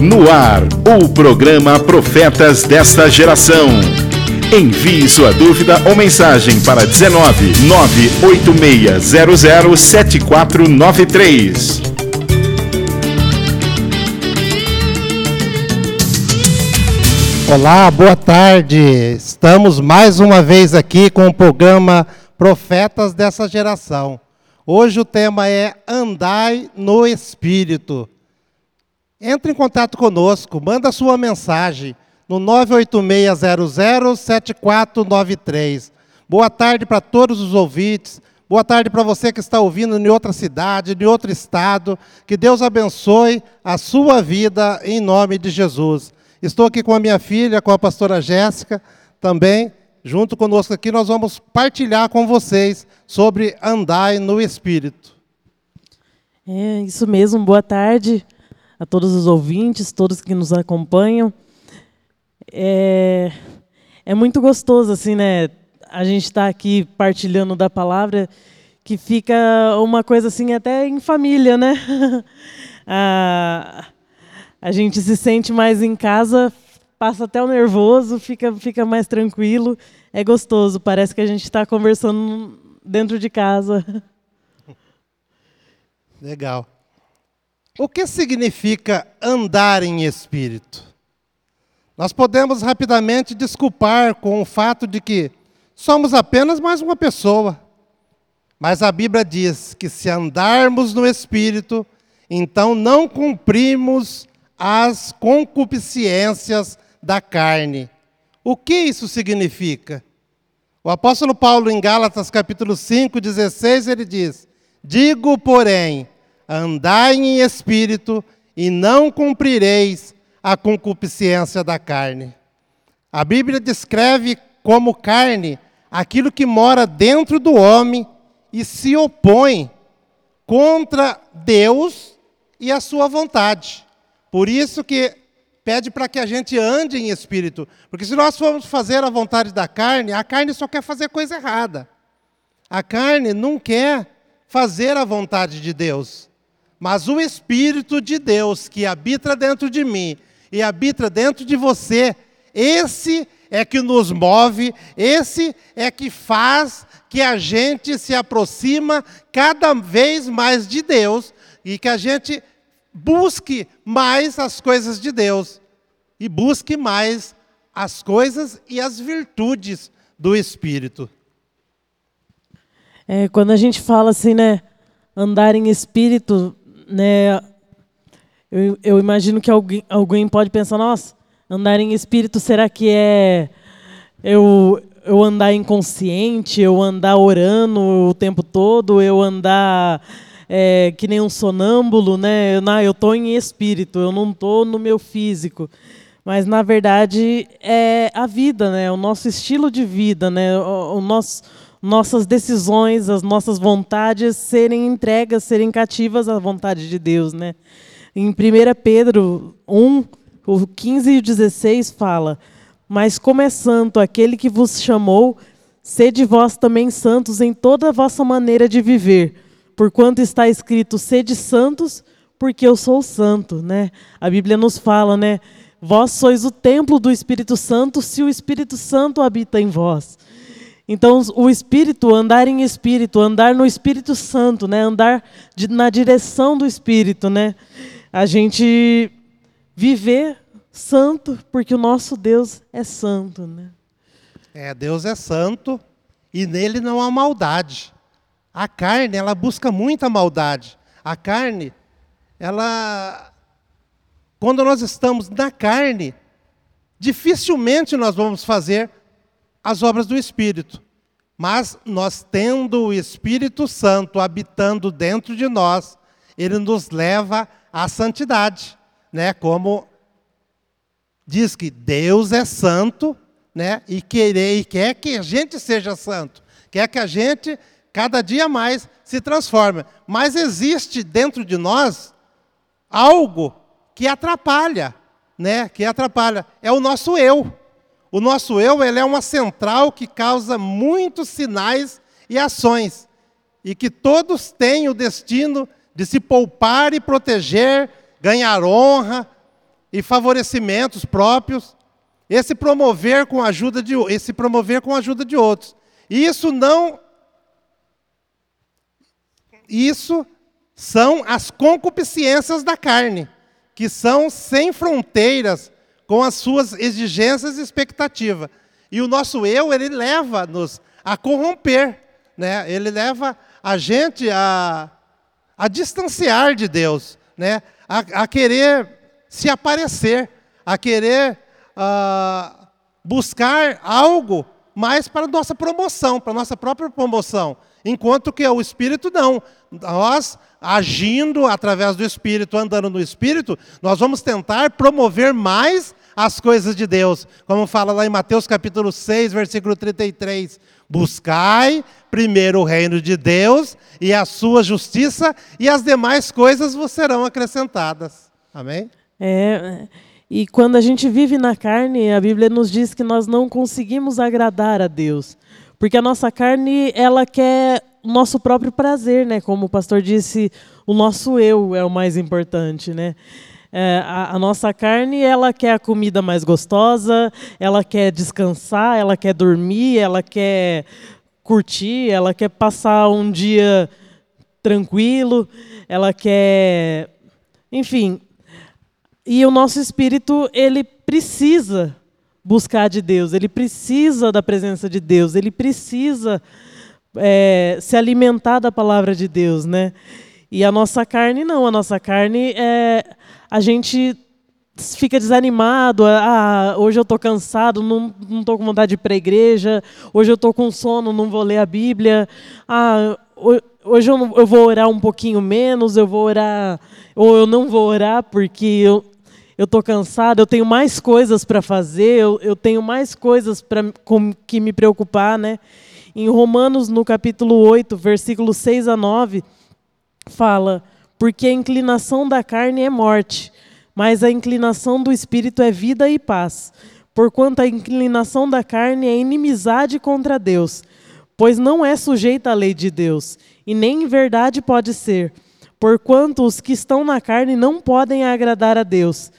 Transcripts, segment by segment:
No ar, o programa Profetas desta Geração. Envie sua dúvida ou mensagem para 19 98600 7493. Olá, boa tarde. Estamos mais uma vez aqui com o programa Profetas dessa Geração. Hoje o tema é Andai no Espírito. Entre em contato conosco, manda sua mensagem no 986007493. Boa tarde para todos os ouvintes. Boa tarde para você que está ouvindo em outra cidade, em outro estado. Que Deus abençoe a sua vida em nome de Jesus. Estou aqui com a minha filha, com a pastora Jéssica, também junto conosco aqui nós vamos partilhar com vocês sobre andar no Espírito. É isso mesmo. Boa tarde a todos os ouvintes, todos que nos acompanham. É, é muito gostoso, assim, né? A gente está aqui partilhando da palavra, que fica uma coisa assim até em família, né? a, a gente se sente mais em casa, passa até o nervoso, fica, fica mais tranquilo, é gostoso. Parece que a gente está conversando dentro de casa. Legal. O que significa andar em espírito? Nós podemos rapidamente desculpar com o fato de que somos apenas mais uma pessoa. Mas a Bíblia diz que se andarmos no espírito, então não cumprimos as concupiscências da carne. O que isso significa? O apóstolo Paulo, em Gálatas capítulo 5, 16, ele diz: Digo, porém, andai em espírito e não cumprireis a concupiscência da carne. A Bíblia descreve como carne aquilo que mora dentro do homem e se opõe contra Deus e a sua vontade. Por isso que pede para que a gente ande em espírito, porque se nós formos fazer a vontade da carne, a carne só quer fazer coisa errada. A carne não quer fazer a vontade de Deus. Mas o Espírito de Deus que habita dentro de mim e habita dentro de você, esse é que nos move, esse é que faz que a gente se aproxima cada vez mais de Deus e que a gente busque mais as coisas de Deus e busque mais as coisas e as virtudes do Espírito. É, quando a gente fala assim, né, andar em espírito, né, eu, eu imagino que alguém, alguém pode pensar, nossa, andar em espírito, será que é eu, eu andar inconsciente, eu andar orando o tempo todo, eu andar é, que nem um sonâmbulo, né? Não, eu estou em espírito, eu não estou no meu físico. Mas, na verdade, é a vida, né? o nosso estilo de vida, né? o, o nosso nossas decisões, as nossas vontades serem entregas, serem cativas à vontade de Deus. Né? Em 1 Pedro 1, o 15 e o 16 fala: Mas como é santo aquele que vos chamou, sede vós também santos em toda a vossa maneira de viver, porquanto está escrito: sede santos, porque eu sou santo. Né? A Bíblia nos fala, né? Vós sois o templo do Espírito Santo, se o Espírito Santo habita em vós. Então, o espírito, andar em espírito, andar no Espírito Santo, né? andar de, na direção do Espírito, né? a gente viver santo, porque o nosso Deus é santo. Né? É, Deus é santo e nele não há maldade. A carne, ela busca muita maldade. A carne, ela. Quando nós estamos na carne, dificilmente nós vamos fazer as obras do Espírito. Mas nós tendo o Espírito Santo habitando dentro de nós, ele nos leva à santidade, né? Como diz que Deus é santo, né? E querer e quer que a gente seja santo, quer que a gente cada dia mais se transforme. Mas existe dentro de nós algo que atrapalha, né? Que atrapalha é o nosso eu. O nosso eu ele é uma central que causa muitos sinais e ações, e que todos têm o destino de se poupar e proteger, ganhar honra, e favorecimentos próprios, esse promover com a ajuda de, esse promover com a ajuda de outros. Isso não isso são as concupiscências da carne, que são sem fronteiras com as suas exigências e expectativas. E o nosso eu, ele leva-nos a corromper, né? ele leva a gente a, a distanciar de Deus, né? a, a querer se aparecer, a querer uh, buscar algo mais para nossa promoção, para nossa própria promoção. Enquanto que o Espírito não. Nós, agindo através do Espírito, andando no Espírito, nós vamos tentar promover mais as coisas de Deus. Como fala lá em Mateus capítulo 6, versículo 33. Buscai primeiro o reino de Deus e a sua justiça, e as demais coisas vos serão acrescentadas. Amém? É, e quando a gente vive na carne, a Bíblia nos diz que nós não conseguimos agradar a Deus. Porque a nossa carne, ela quer o nosso próprio prazer, né? Como o pastor disse, o nosso eu é o mais importante, né? É, a, a, nossa carne, ela quer a comida mais gostosa, ela quer descansar, ela quer dormir, ela quer curtir, ela quer passar um dia tranquilo, ela quer, enfim. E o nosso espírito, ele precisa buscar de Deus, ele precisa da presença de Deus, ele precisa é, se alimentar da palavra de Deus, né? E a nossa carne não, a nossa carne é a gente fica desanimado, ah, hoje eu estou cansado, não estou com vontade de ir para a igreja, hoje eu estou com sono, não vou ler a Bíblia, ah, hoje eu, eu vou orar um pouquinho menos, eu vou orar, ou eu não vou orar porque eu estou cansado, eu tenho mais coisas para fazer, eu, eu tenho mais coisas com que me preocupar, né? Em Romanos, no capítulo 8, versículos 6 a 9, fala porque a inclinação da carne é morte, mas a inclinação do espírito é vida e paz. Porquanto a inclinação da carne é inimizade contra Deus, pois não é sujeita à lei de Deus, e nem em verdade pode ser. Porquanto os que estão na carne não podem agradar a Deus.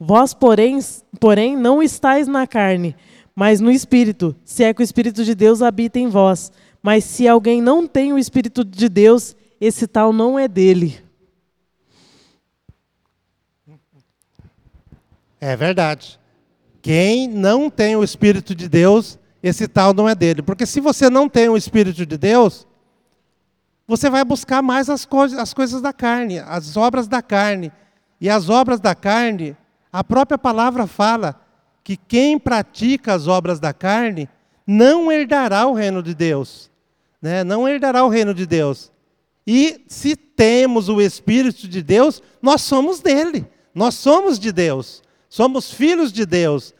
Vós, porém, porém não estáis na carne, mas no Espírito, se é que o Espírito de Deus habita em vós. Mas se alguém não tem o Espírito de Deus, esse tal não é dele. É verdade. Quem não tem o Espírito de Deus, esse tal não é dele. Porque se você não tem o Espírito de Deus, você vai buscar mais as, coisas, as coisas da carne, as obras da carne. E as obras da carne, a própria palavra fala que quem pratica as obras da carne não herdará o reino de Deus. Né? Não herdará o reino de Deus. E se temos o Espírito de Deus, nós somos dele. Nós somos de Deus. Somos filhos de Deus.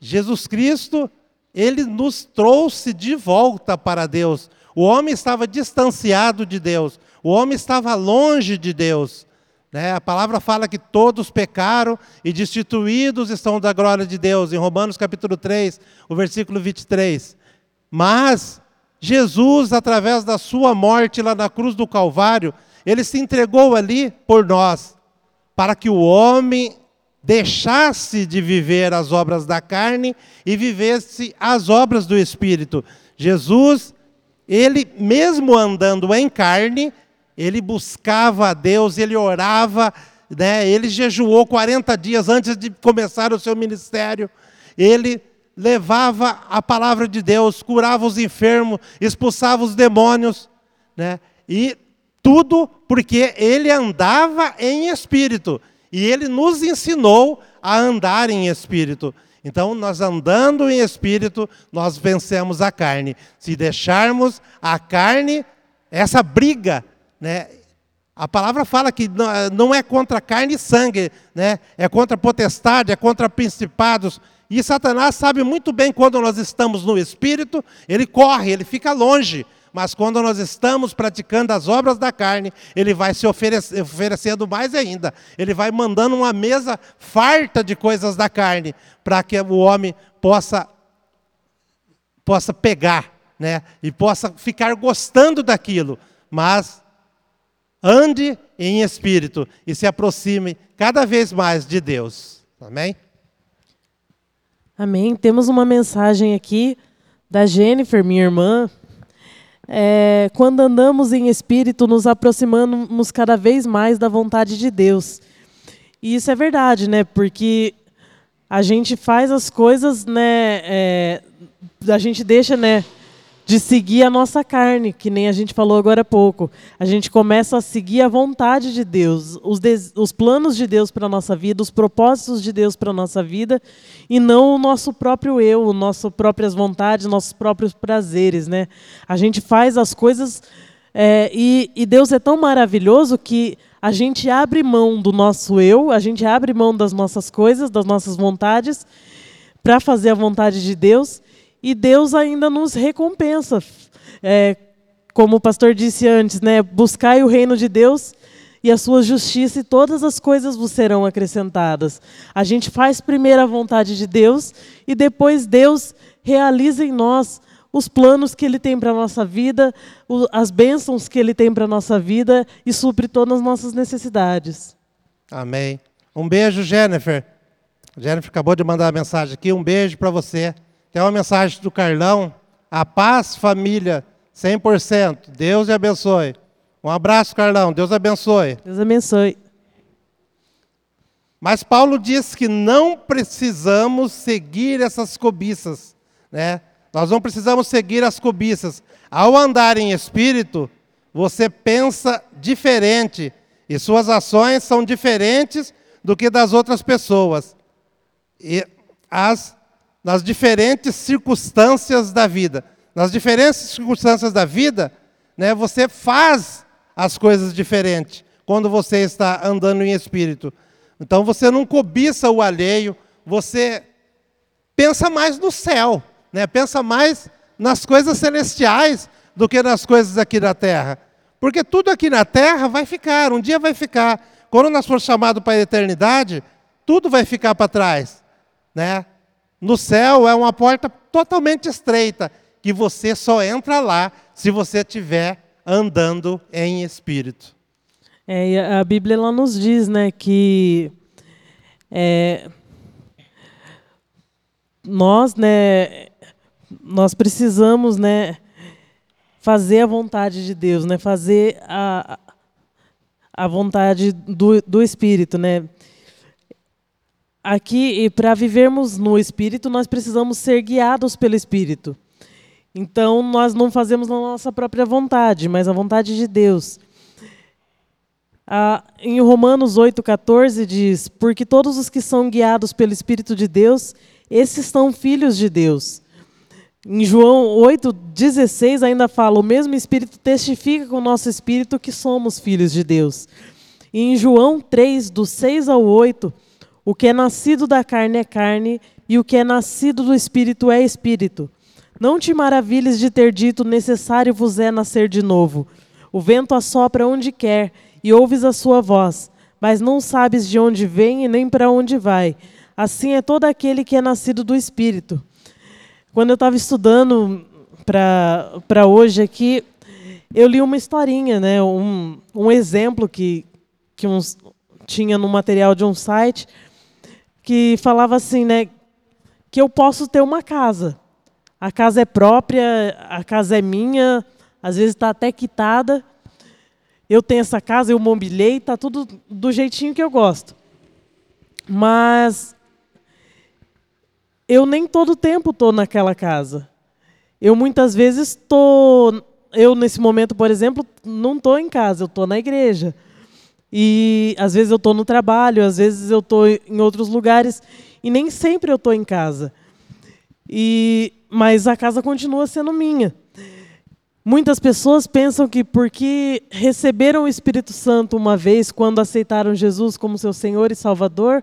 Jesus Cristo, ele nos trouxe de volta para Deus. O homem estava distanciado de Deus. O homem estava longe de Deus. Né? A palavra fala que todos pecaram e destituídos estão da glória de Deus, em Romanos capítulo 3, o versículo 23. Mas Jesus, através da sua morte lá na cruz do Calvário, ele se entregou ali por nós, para que o homem deixasse de viver as obras da carne e vivesse as obras do Espírito. Jesus, ele mesmo andando em carne, ele buscava a Deus, ele orava, né? ele jejuou 40 dias antes de começar o seu ministério, ele levava a palavra de Deus, curava os enfermos, expulsava os demônios, né? e tudo porque ele andava em espírito. E ele nos ensinou a andar em espírito. Então, nós andando em espírito, nós vencemos a carne. Se deixarmos a carne, essa briga, né? A palavra fala que não é contra carne e sangue, né? É contra potestade, é contra principados. E Satanás sabe muito bem quando nós estamos no espírito, ele corre, ele fica longe. Mas quando nós estamos praticando as obras da carne, ele vai se oferecendo mais ainda. Ele vai mandando uma mesa farta de coisas da carne, para que o homem possa, possa pegar, né? E possa ficar gostando daquilo. Mas ande em espírito e se aproxime cada vez mais de Deus. Amém? Amém. Temos uma mensagem aqui da Jennifer, minha irmã. É, quando andamos em espírito, nos aproximamos cada vez mais da vontade de Deus. E isso é verdade, né? Porque a gente faz as coisas, né? É, a gente deixa, né? De seguir a nossa carne, que nem a gente falou agora há pouco. A gente começa a seguir a vontade de Deus, os, os planos de Deus para a nossa vida, os propósitos de Deus para a nossa vida, e não o nosso próprio eu, nossas próprias vontades, nossos próprios prazeres. Né? A gente faz as coisas é, e, e Deus é tão maravilhoso que a gente abre mão do nosso eu, a gente abre mão das nossas coisas, das nossas vontades, para fazer a vontade de Deus, e Deus ainda nos recompensa. É, como o pastor disse antes, né, buscai o reino de Deus e a sua justiça, e todas as coisas vos serão acrescentadas. A gente faz primeiro a vontade de Deus, e depois Deus realiza em nós os planos que Ele tem para a nossa vida, as bênçãos que Ele tem para a nossa vida e supre todas as nossas necessidades. Amém. Um beijo, Jennifer. Jennifer acabou de mandar a mensagem aqui. Um beijo para você. Tem uma mensagem do Carlão. A paz, família, 100%. Deus te abençoe. Um abraço, Carlão. Deus abençoe. Deus abençoe. Mas Paulo diz que não precisamos seguir essas cobiças, né? Nós não precisamos seguir as cobiças. Ao andar em espírito, você pensa diferente e suas ações são diferentes do que das outras pessoas. E as nas diferentes circunstâncias da vida. Nas diferentes circunstâncias da vida, né, você faz as coisas diferentes quando você está andando em espírito. Então você não cobiça o alheio, você pensa mais no céu, né? pensa mais nas coisas celestiais do que nas coisas aqui da terra. Porque tudo aqui na terra vai ficar, um dia vai ficar. Quando nós formos chamados para a eternidade, tudo vai ficar para trás. Né? No céu é uma porta totalmente estreita, que você só entra lá se você estiver andando em espírito. É, a Bíblia ela nos diz né, que é, nós, né, nós precisamos né, fazer a vontade de Deus, né, fazer a, a vontade do, do Espírito. Né? Aqui, para vivermos no Espírito, nós precisamos ser guiados pelo Espírito. Então, nós não fazemos a nossa própria vontade, mas a vontade de Deus. Ah, em Romanos 8,14 diz: Porque todos os que são guiados pelo Espírito de Deus, esses são filhos de Deus. Em João 8,16 ainda fala: O mesmo Espírito testifica com o nosso espírito que somos filhos de Deus. E em João 3, do 6 ao 8, o que é nascido da carne é carne, e o que é nascido do Espírito é Espírito. Não te maravilhes de ter dito: Necessário vos é nascer de novo. O vento assopra onde quer e ouves a sua voz, mas não sabes de onde vem e nem para onde vai. Assim é todo aquele que é nascido do Espírito. Quando eu estava estudando para hoje aqui, eu li uma historinha, né, um, um exemplo que, que uns, tinha no material de um site, que falava assim, né, que eu posso ter uma casa. A casa é própria, a casa é minha, às vezes está até quitada, eu tenho essa casa, eu mobilei, está tudo do jeitinho que eu gosto. Mas eu nem todo tempo estou naquela casa. Eu muitas vezes estou. Eu, nesse momento, por exemplo, não estou em casa, eu estou na igreja. E às vezes eu estou no trabalho, às vezes eu estou em outros lugares, e nem sempre eu estou em casa. E, mas a casa continua sendo minha. Muitas pessoas pensam que porque receberam o Espírito Santo uma vez, quando aceitaram Jesus como seu Senhor e Salvador,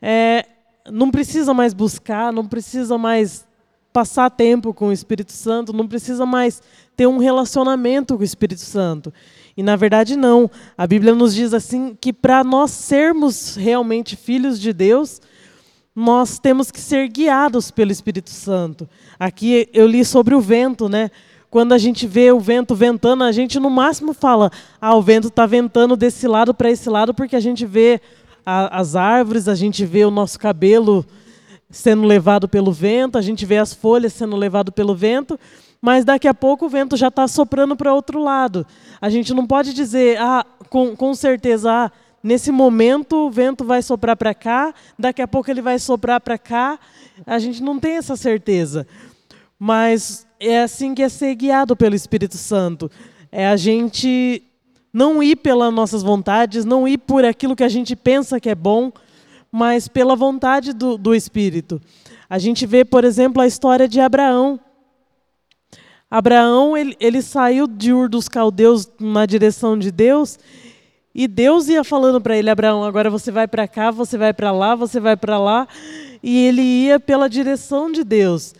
é, não precisa mais buscar, não precisa mais passar tempo com o Espírito Santo, não precisa mais ter um relacionamento com o Espírito Santo. E na verdade não. A Bíblia nos diz assim que para nós sermos realmente filhos de Deus, nós temos que ser guiados pelo Espírito Santo. Aqui eu li sobre o vento, né? quando a gente vê o vento ventando, a gente no máximo fala: ah, o vento está ventando desse lado para esse lado, porque a gente vê a, as árvores, a gente vê o nosso cabelo sendo levado pelo vento, a gente vê as folhas sendo levado pelo vento, mas daqui a pouco o vento já está soprando para outro lado. A gente não pode dizer, ah, com, com certeza, ah, nesse momento o vento vai soprar para cá, daqui a pouco ele vai soprar para cá. A gente não tem essa certeza. Mas é assim que é ser guiado pelo Espírito Santo. É a gente não ir pelas nossas vontades, não ir por aquilo que a gente pensa que é bom, mas pela vontade do, do Espírito. A gente vê, por exemplo, a história de Abraão. Abraão, ele, ele saiu de Ur dos Caldeus na direção de Deus, e Deus ia falando para ele, Abraão, agora você vai para cá, você vai para lá, você vai para lá, e ele ia pela direção de Deus.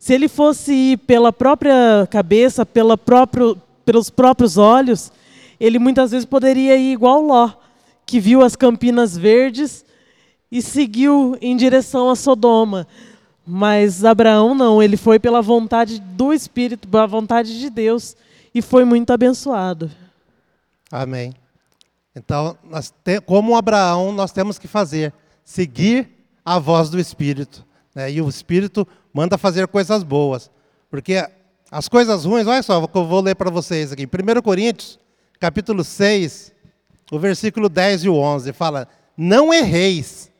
Se ele fosse ir pela própria cabeça, pela próprio, pelos próprios olhos, ele muitas vezes poderia ir igual Ló, que viu as campinas verdes e seguiu em direção a Sodoma. Mas Abraão não, ele foi pela vontade do Espírito, pela vontade de Deus e foi muito abençoado. Amém. Então, te, como Abraão, nós temos que fazer, seguir a voz do Espírito. Né? E o Espírito manda fazer coisas boas. Porque as coisas ruins, olha só, eu vou ler para vocês aqui. 1 Coríntios, capítulo 6, o versículo 10 e o 11, fala: Não erreis,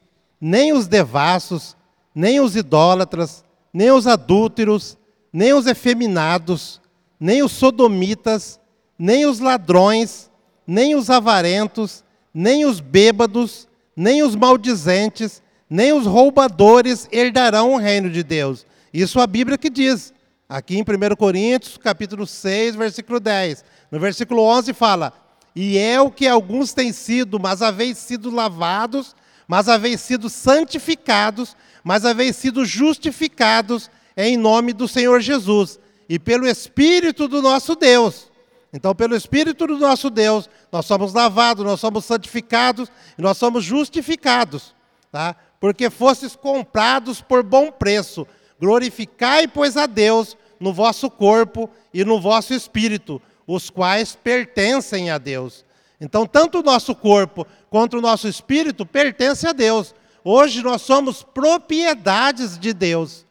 nem os devassos, nem os idólatras, nem os adúlteros, nem os efeminados, nem os sodomitas, nem os ladrões, nem os avarentos, nem os bêbados, nem os maldizentes, nem os roubadores herdarão o reino de Deus. Isso a Bíblia que diz. Aqui em 1 Coríntios, capítulo 6, versículo 10. No versículo 11 fala: E é o que alguns têm sido, mas haveis sido lavados mas haveis sido santificados, mas haveis sido justificados em nome do Senhor Jesus e pelo Espírito do nosso Deus. Então, pelo Espírito do nosso Deus, nós somos lavados, nós somos santificados e nós somos justificados, tá? Porque fostes comprados por bom preço. Glorificai, pois, a Deus no vosso corpo e no vosso espírito, os quais pertencem a Deus. Então, tanto o nosso corpo quanto o nosso espírito pertence a Deus. Hoje nós somos propriedades de Deus.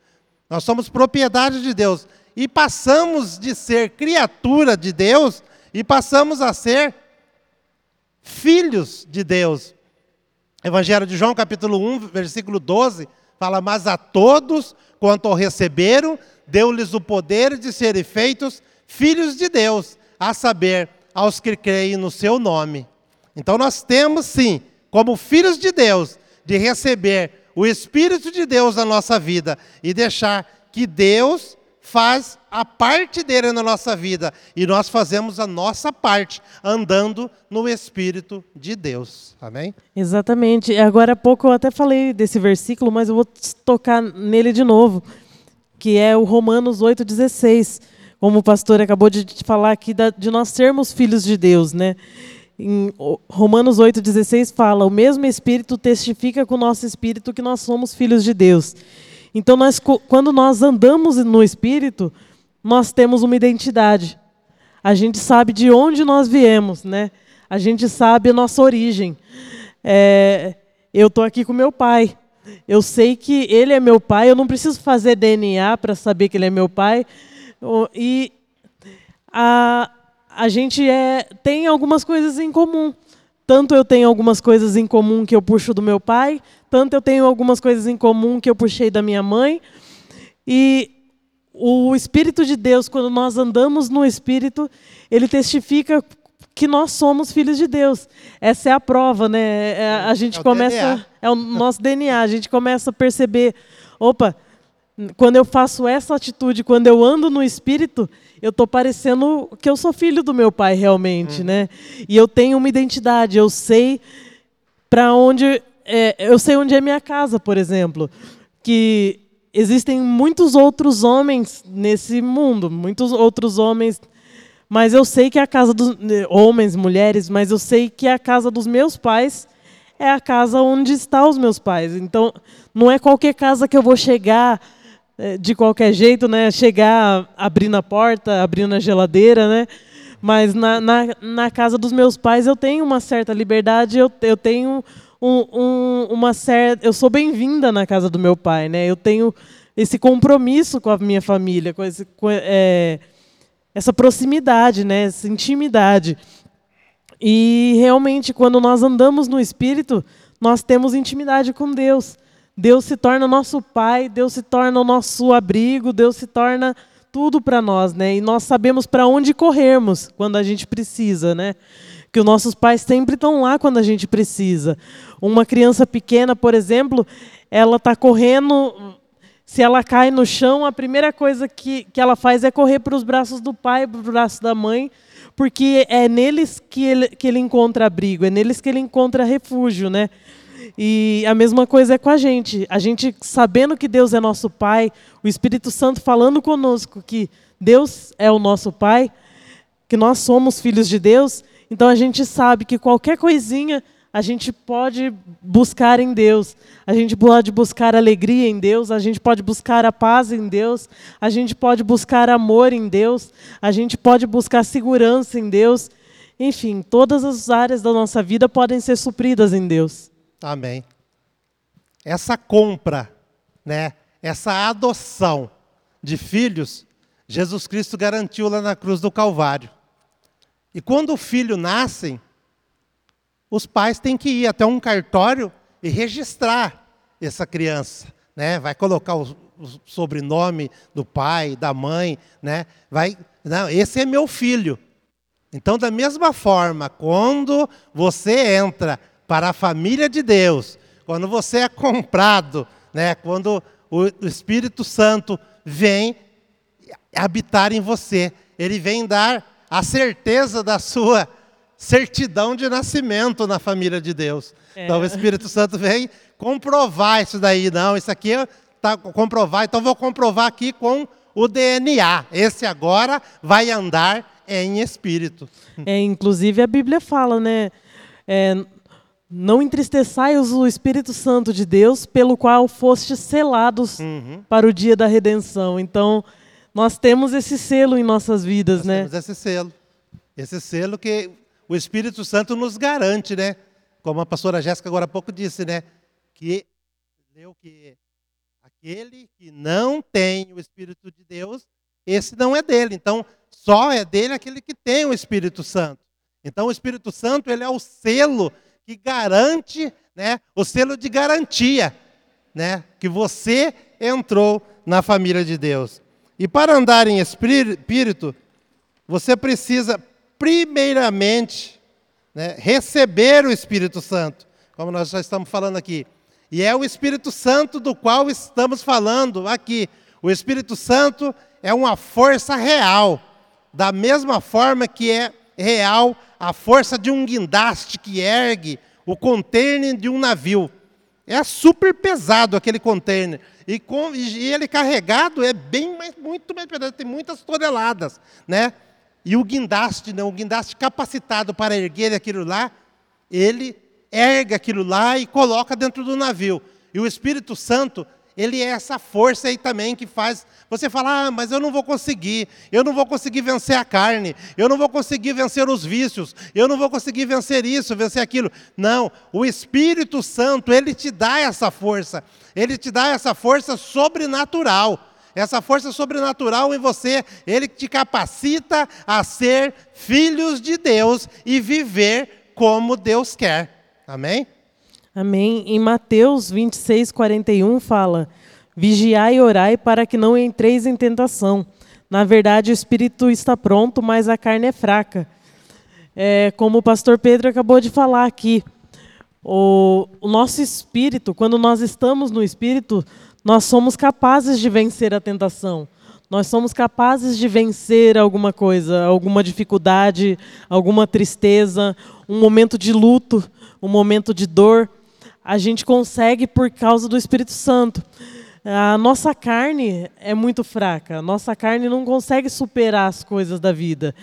Nós somos propriedade de Deus. E passamos de ser criatura de Deus e passamos a ser filhos de Deus. Evangelho de João, capítulo 1, versículo 12, fala: Mas a todos quanto receberam, deu-lhes o poder de serem feitos filhos de Deus, a saber, aos que creem no seu nome. Então nós temos sim, como filhos de Deus, de receber o Espírito de Deus na nossa vida e deixar que Deus faz a parte dele na nossa vida e nós fazemos a nossa parte andando no Espírito de Deus. Amém? Exatamente. Agora há pouco eu até falei desse versículo, mas eu vou tocar nele de novo, que é o Romanos 8,16 como o pastor acabou de falar aqui, de nós sermos filhos de Deus, né? Em Romanos 8,16 fala: O mesmo Espírito testifica com o nosso espírito que nós somos filhos de Deus. Então, nós, quando nós andamos no Espírito, nós temos uma identidade. A gente sabe de onde nós viemos, né? A gente sabe a nossa origem. É, eu estou aqui com meu pai. Eu sei que ele é meu pai. Eu não preciso fazer DNA para saber que ele é meu pai e a, a gente é, tem algumas coisas em comum. Tanto eu tenho algumas coisas em comum que eu puxo do meu pai, tanto eu tenho algumas coisas em comum que eu puxei da minha mãe. E o Espírito de Deus, quando nós andamos no Espírito, ele testifica que nós somos filhos de Deus. Essa é a prova, né? É, a gente é começa. DNA. É o nosso DNA. A gente começa a perceber: opa, quando eu faço essa atitude, quando eu ando no espírito, eu estou parecendo que eu sou filho do meu pai realmente, uhum. né? E eu tenho uma identidade, eu sei para onde é, eu sei onde é minha casa, por exemplo, que existem muitos outros homens nesse mundo, muitos outros homens, mas eu sei que a casa dos homens, mulheres, mas eu sei que a casa dos meus pais é a casa onde estão os meus pais. Então, não é qualquer casa que eu vou chegar de qualquer jeito, né? Chegar abrindo a porta, abrindo a geladeira, né? Mas na, na, na, casa dos meus pais eu tenho uma certa liberdade, eu, eu tenho um, um, uma certa. Eu sou bem-vinda na casa do meu pai, né? Eu tenho esse compromisso com a minha família, com, esse, com é, essa proximidade, né? Essa intimidade. E realmente, quando nós andamos no Espírito, nós temos intimidade com Deus. Deus se torna nosso Pai, Deus se torna o nosso abrigo, Deus se torna tudo para nós, né? E nós sabemos para onde corrermos quando a gente precisa, né? Que os nossos pais sempre estão lá quando a gente precisa. Uma criança pequena, por exemplo, ela está correndo, se ela cai no chão, a primeira coisa que, que ela faz é correr para os braços do pai, para os braços da mãe, porque é neles que ele, que ele encontra abrigo, é neles que ele encontra refúgio, né? E a mesma coisa é com a gente. A gente sabendo que Deus é nosso Pai, o Espírito Santo falando conosco que Deus é o nosso Pai, que nós somos filhos de Deus, então a gente sabe que qualquer coisinha a gente pode buscar em Deus, a gente pode buscar alegria em Deus, a gente pode buscar a paz em Deus, a gente pode buscar amor em Deus, a gente pode buscar segurança em Deus. Enfim, todas as áreas da nossa vida podem ser supridas em Deus. Amém. Essa compra, né, essa adoção de filhos, Jesus Cristo garantiu lá na cruz do Calvário. E quando o filho nasce, os pais têm que ir até um cartório e registrar essa criança, né? Vai colocar o, o sobrenome do pai, da mãe, né? Vai, não, esse é meu filho. Então, da mesma forma, quando você entra para a família de Deus, quando você é comprado, né? Quando o Espírito Santo vem habitar em você, ele vem dar a certeza da sua certidão de nascimento na família de Deus. É. Então o Espírito Santo vem comprovar isso daí. Não, isso aqui está comprovar, então vou comprovar aqui com o DNA. Esse agora vai andar em espírito. É, inclusive a Bíblia fala, né? É, não entristeçai o Espírito Santo de Deus, pelo qual fostes selados uhum. para o dia da redenção. Então, nós temos esse selo em nossas vidas, nós né? Temos esse selo. Esse selo que o Espírito Santo nos garante, né? Como a pastora Jéssica agora há pouco disse, né? Que leu que aquele que não tem o Espírito de Deus, esse não é dele. Então, só é dele aquele que tem o Espírito Santo. Então, o Espírito Santo ele é o selo que garante, né? O selo de garantia, né? Que você entrou na família de Deus. E para andar em espírito, você precisa primeiramente, né, receber o Espírito Santo, como nós já estamos falando aqui. E é o Espírito Santo do qual estamos falando aqui. O Espírito Santo é uma força real, da mesma forma que é real a força de um guindaste que ergue o container de um navio. É super pesado aquele container. E, com, e ele carregado é bem mais, muito mais pesado, tem muitas toneladas. Né? E o guindaste, não, o guindaste capacitado para erguer aquilo lá, ele ergue aquilo lá e coloca dentro do navio. E o Espírito Santo, ele é essa força aí também que faz você falar: ah, mas eu não vou conseguir, eu não vou conseguir vencer a carne, eu não vou conseguir vencer os vícios, eu não vou conseguir vencer isso, vencer aquilo. Não, o Espírito Santo, ele te dá essa força, ele te dá essa força sobrenatural essa força sobrenatural em você, ele te capacita a ser filhos de Deus e viver como Deus quer. Amém? Amém. Em Mateus 26, 41 fala: Vigiai e orai para que não entreis em tentação. Na verdade, o espírito está pronto, mas a carne é fraca. É, como o pastor Pedro acabou de falar aqui, o, o nosso espírito, quando nós estamos no espírito, nós somos capazes de vencer a tentação. Nós somos capazes de vencer alguma coisa, alguma dificuldade, alguma tristeza, um momento de luto, um momento de dor. A gente consegue por causa do Espírito Santo. A nossa carne é muito fraca. A nossa carne não consegue superar as coisas da vida.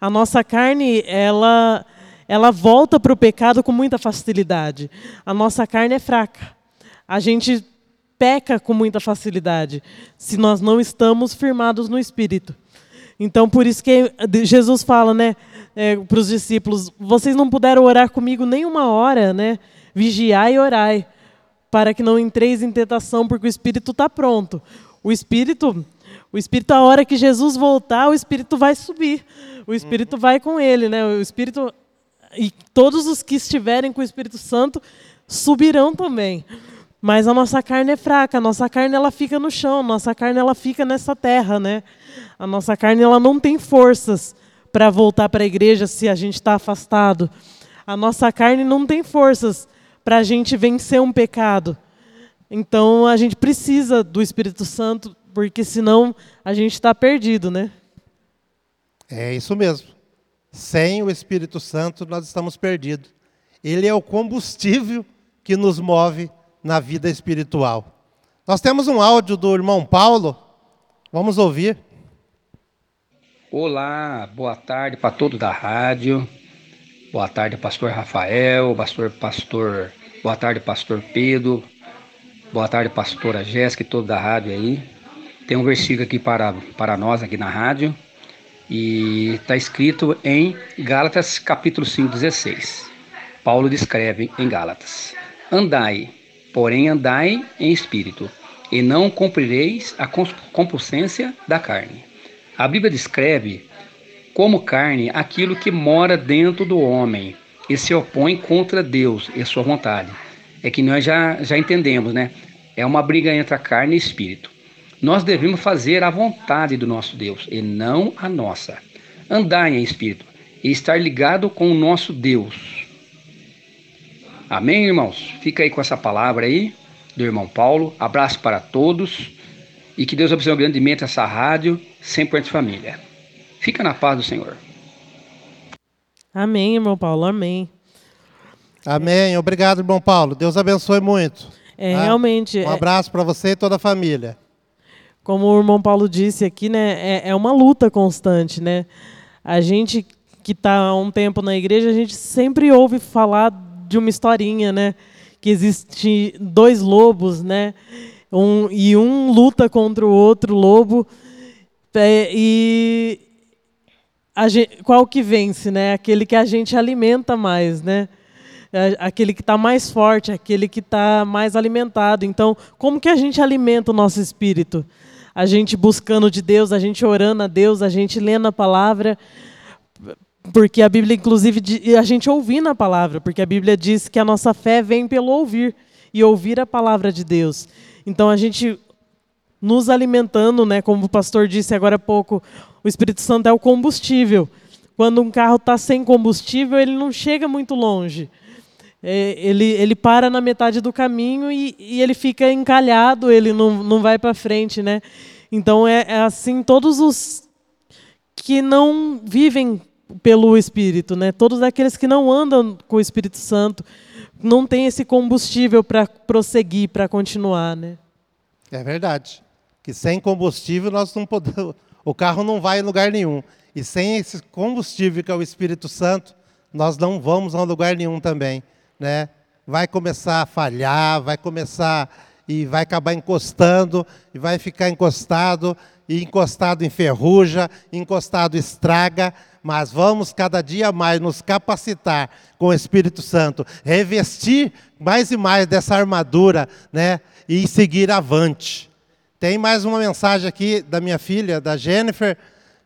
A nossa carne, ela, ela volta para o pecado com muita facilidade. A nossa carne é fraca. A gente peca com muita facilidade, se nós não estamos firmados no Espírito. Então, por isso que Jesus fala, né, é, para os discípulos: vocês não puderam orar comigo nem uma hora, né? Vigiai e orai, para que não entreis em tentação, porque o espírito está pronto. O espírito, o espírito, a hora que Jesus voltar, o espírito vai subir. O espírito vai com ele, né? O espírito e todos os que estiverem com o Espírito Santo subirão também. Mas a nossa carne é fraca, a nossa carne ela fica no chão, a nossa carne ela fica nessa terra, né? A nossa carne ela não tem forças para voltar para a igreja se a gente está afastado. A nossa carne não tem forças para a gente vencer um pecado. Então a gente precisa do Espírito Santo, porque senão a gente está perdido, né? É isso mesmo. Sem o Espírito Santo nós estamos perdidos. Ele é o combustível que nos move na vida espiritual. Nós temos um áudio do irmão Paulo, vamos ouvir. Olá, boa tarde para todos da rádio. Boa tarde, pastor Rafael, pastor, pastor, boa tarde, pastor Pedro. Boa tarde, pastora Jéssica e todos da rádio aí. Tem um versículo aqui para, para nós aqui na rádio. E está escrito em Gálatas capítulo 5, 16. Paulo descreve em Gálatas: Andai porém andai em espírito, e não cumprireis a compulsência da carne. A Bíblia descreve como carne aquilo que mora dentro do homem e se opõe contra Deus e sua vontade. É que nós já, já entendemos, né? É uma briga entre a carne e espírito. Nós devemos fazer a vontade do nosso Deus e não a nossa. Andar em espírito e estar ligado com o nosso Deus Amém, irmãos? Fica aí com essa palavra aí do irmão Paulo. Abraço para todos e que Deus abençoe grandemente essa rádio, sempre de família. Fica na paz do Senhor. Amém, irmão Paulo, amém. Amém. Obrigado, irmão Paulo. Deus abençoe muito. É, tá? realmente. Um é abraço para você e toda a família. Como o irmão Paulo disse aqui, né, é, é uma luta constante, né? A gente que está há um tempo na igreja, a gente sempre ouve falar de uma historinha, né? Que existe dois lobos, né? Um, e um luta contra o outro lobo. É, e gente, qual que vence, né? Aquele que a gente alimenta mais, né? É, aquele que está mais forte, aquele que está mais alimentado. Então, como que a gente alimenta o nosso espírito? A gente buscando de Deus, a gente orando a Deus, a gente lendo a palavra. Porque a Bíblia, inclusive, a gente ouvindo a palavra, porque a Bíblia diz que a nossa fé vem pelo ouvir e ouvir a palavra de Deus. Então a gente nos alimentando, né, como o pastor disse agora há pouco, o Espírito Santo é o combustível. Quando um carro está sem combustível, ele não chega muito longe. É, ele, ele para na metade do caminho e, e ele fica encalhado, ele não, não vai para frente, né? Então é, é assim todos os que não vivem pelo Espírito, né? Todos aqueles que não andam com o Espírito Santo não têm esse combustível para prosseguir, para continuar, né? É verdade. Que sem combustível nós não podemos, o carro não vai em lugar nenhum. E sem esse combustível que é o Espírito Santo, nós não vamos a lugar nenhum também, né? Vai começar a falhar, vai começar e vai acabar encostando e vai ficar encostado e encostado enferruja, encostado estraga, mas vamos cada dia mais nos capacitar com o Espírito Santo, revestir mais e mais dessa armadura, né, e seguir avante. Tem mais uma mensagem aqui da minha filha, da Jennifer.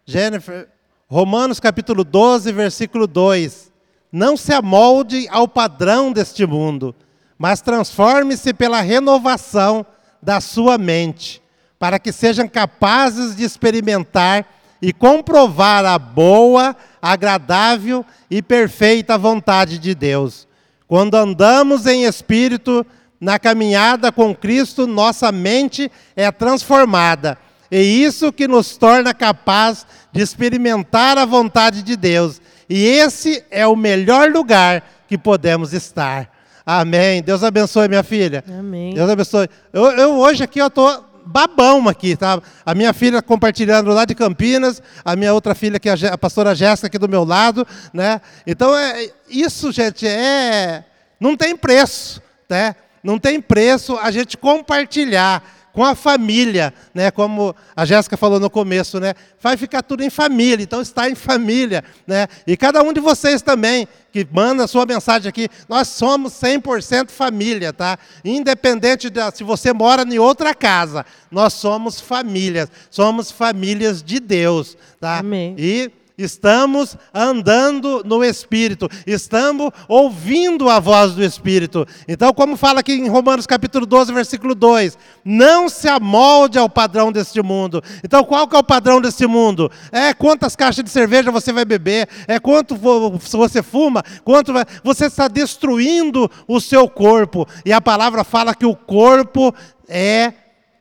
Jennifer, Romanos capítulo 12, versículo 2. Não se amolde ao padrão deste mundo, mas transforme-se pela renovação da sua mente para que sejam capazes de experimentar e comprovar a boa, agradável e perfeita vontade de Deus. Quando andamos em espírito, na caminhada com Cristo, nossa mente é transformada. E isso que nos torna capaz de experimentar a vontade de Deus. E esse é o melhor lugar que podemos estar. Amém. Deus abençoe, minha filha. Amém. Deus abençoe. Eu, eu hoje aqui eu estou babão aqui, tá? A minha filha compartilhando lá de Campinas, a minha outra filha que é a pastora Jéssica aqui do meu lado, né? Então é isso, gente, é não tem preço, né? Não tem preço a gente compartilhar com a família, né? Como a Jéssica falou no começo, né? Vai ficar tudo em família, então está em família, né? E cada um de vocês também que manda a sua mensagem aqui, nós somos 100% família, tá? Independente de se você mora em outra casa, nós somos famílias, somos famílias de Deus, tá? Amém. E Estamos andando no Espírito, estamos ouvindo a voz do Espírito. Então, como fala aqui em Romanos capítulo 12, versículo 2, não se amolde ao padrão deste mundo. Então, qual que é o padrão deste mundo? É quantas caixas de cerveja você vai beber, é quanto você fuma, quanto você está destruindo o seu corpo. E a palavra fala que o corpo é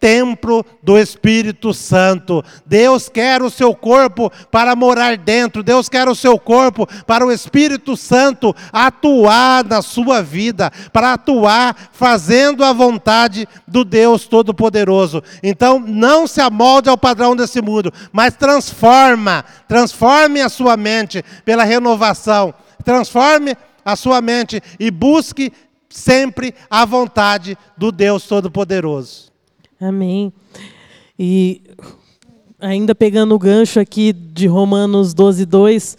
templo do Espírito Santo. Deus quer o seu corpo para morar dentro, Deus quer o seu corpo para o Espírito Santo atuar na sua vida, para atuar fazendo a vontade do Deus Todo-Poderoso. Então, não se amolde ao padrão desse mundo, mas transforma, transforme a sua mente pela renovação, transforme a sua mente e busque sempre a vontade do Deus Todo-Poderoso. Amém. E ainda pegando o gancho aqui de Romanos 12, 2,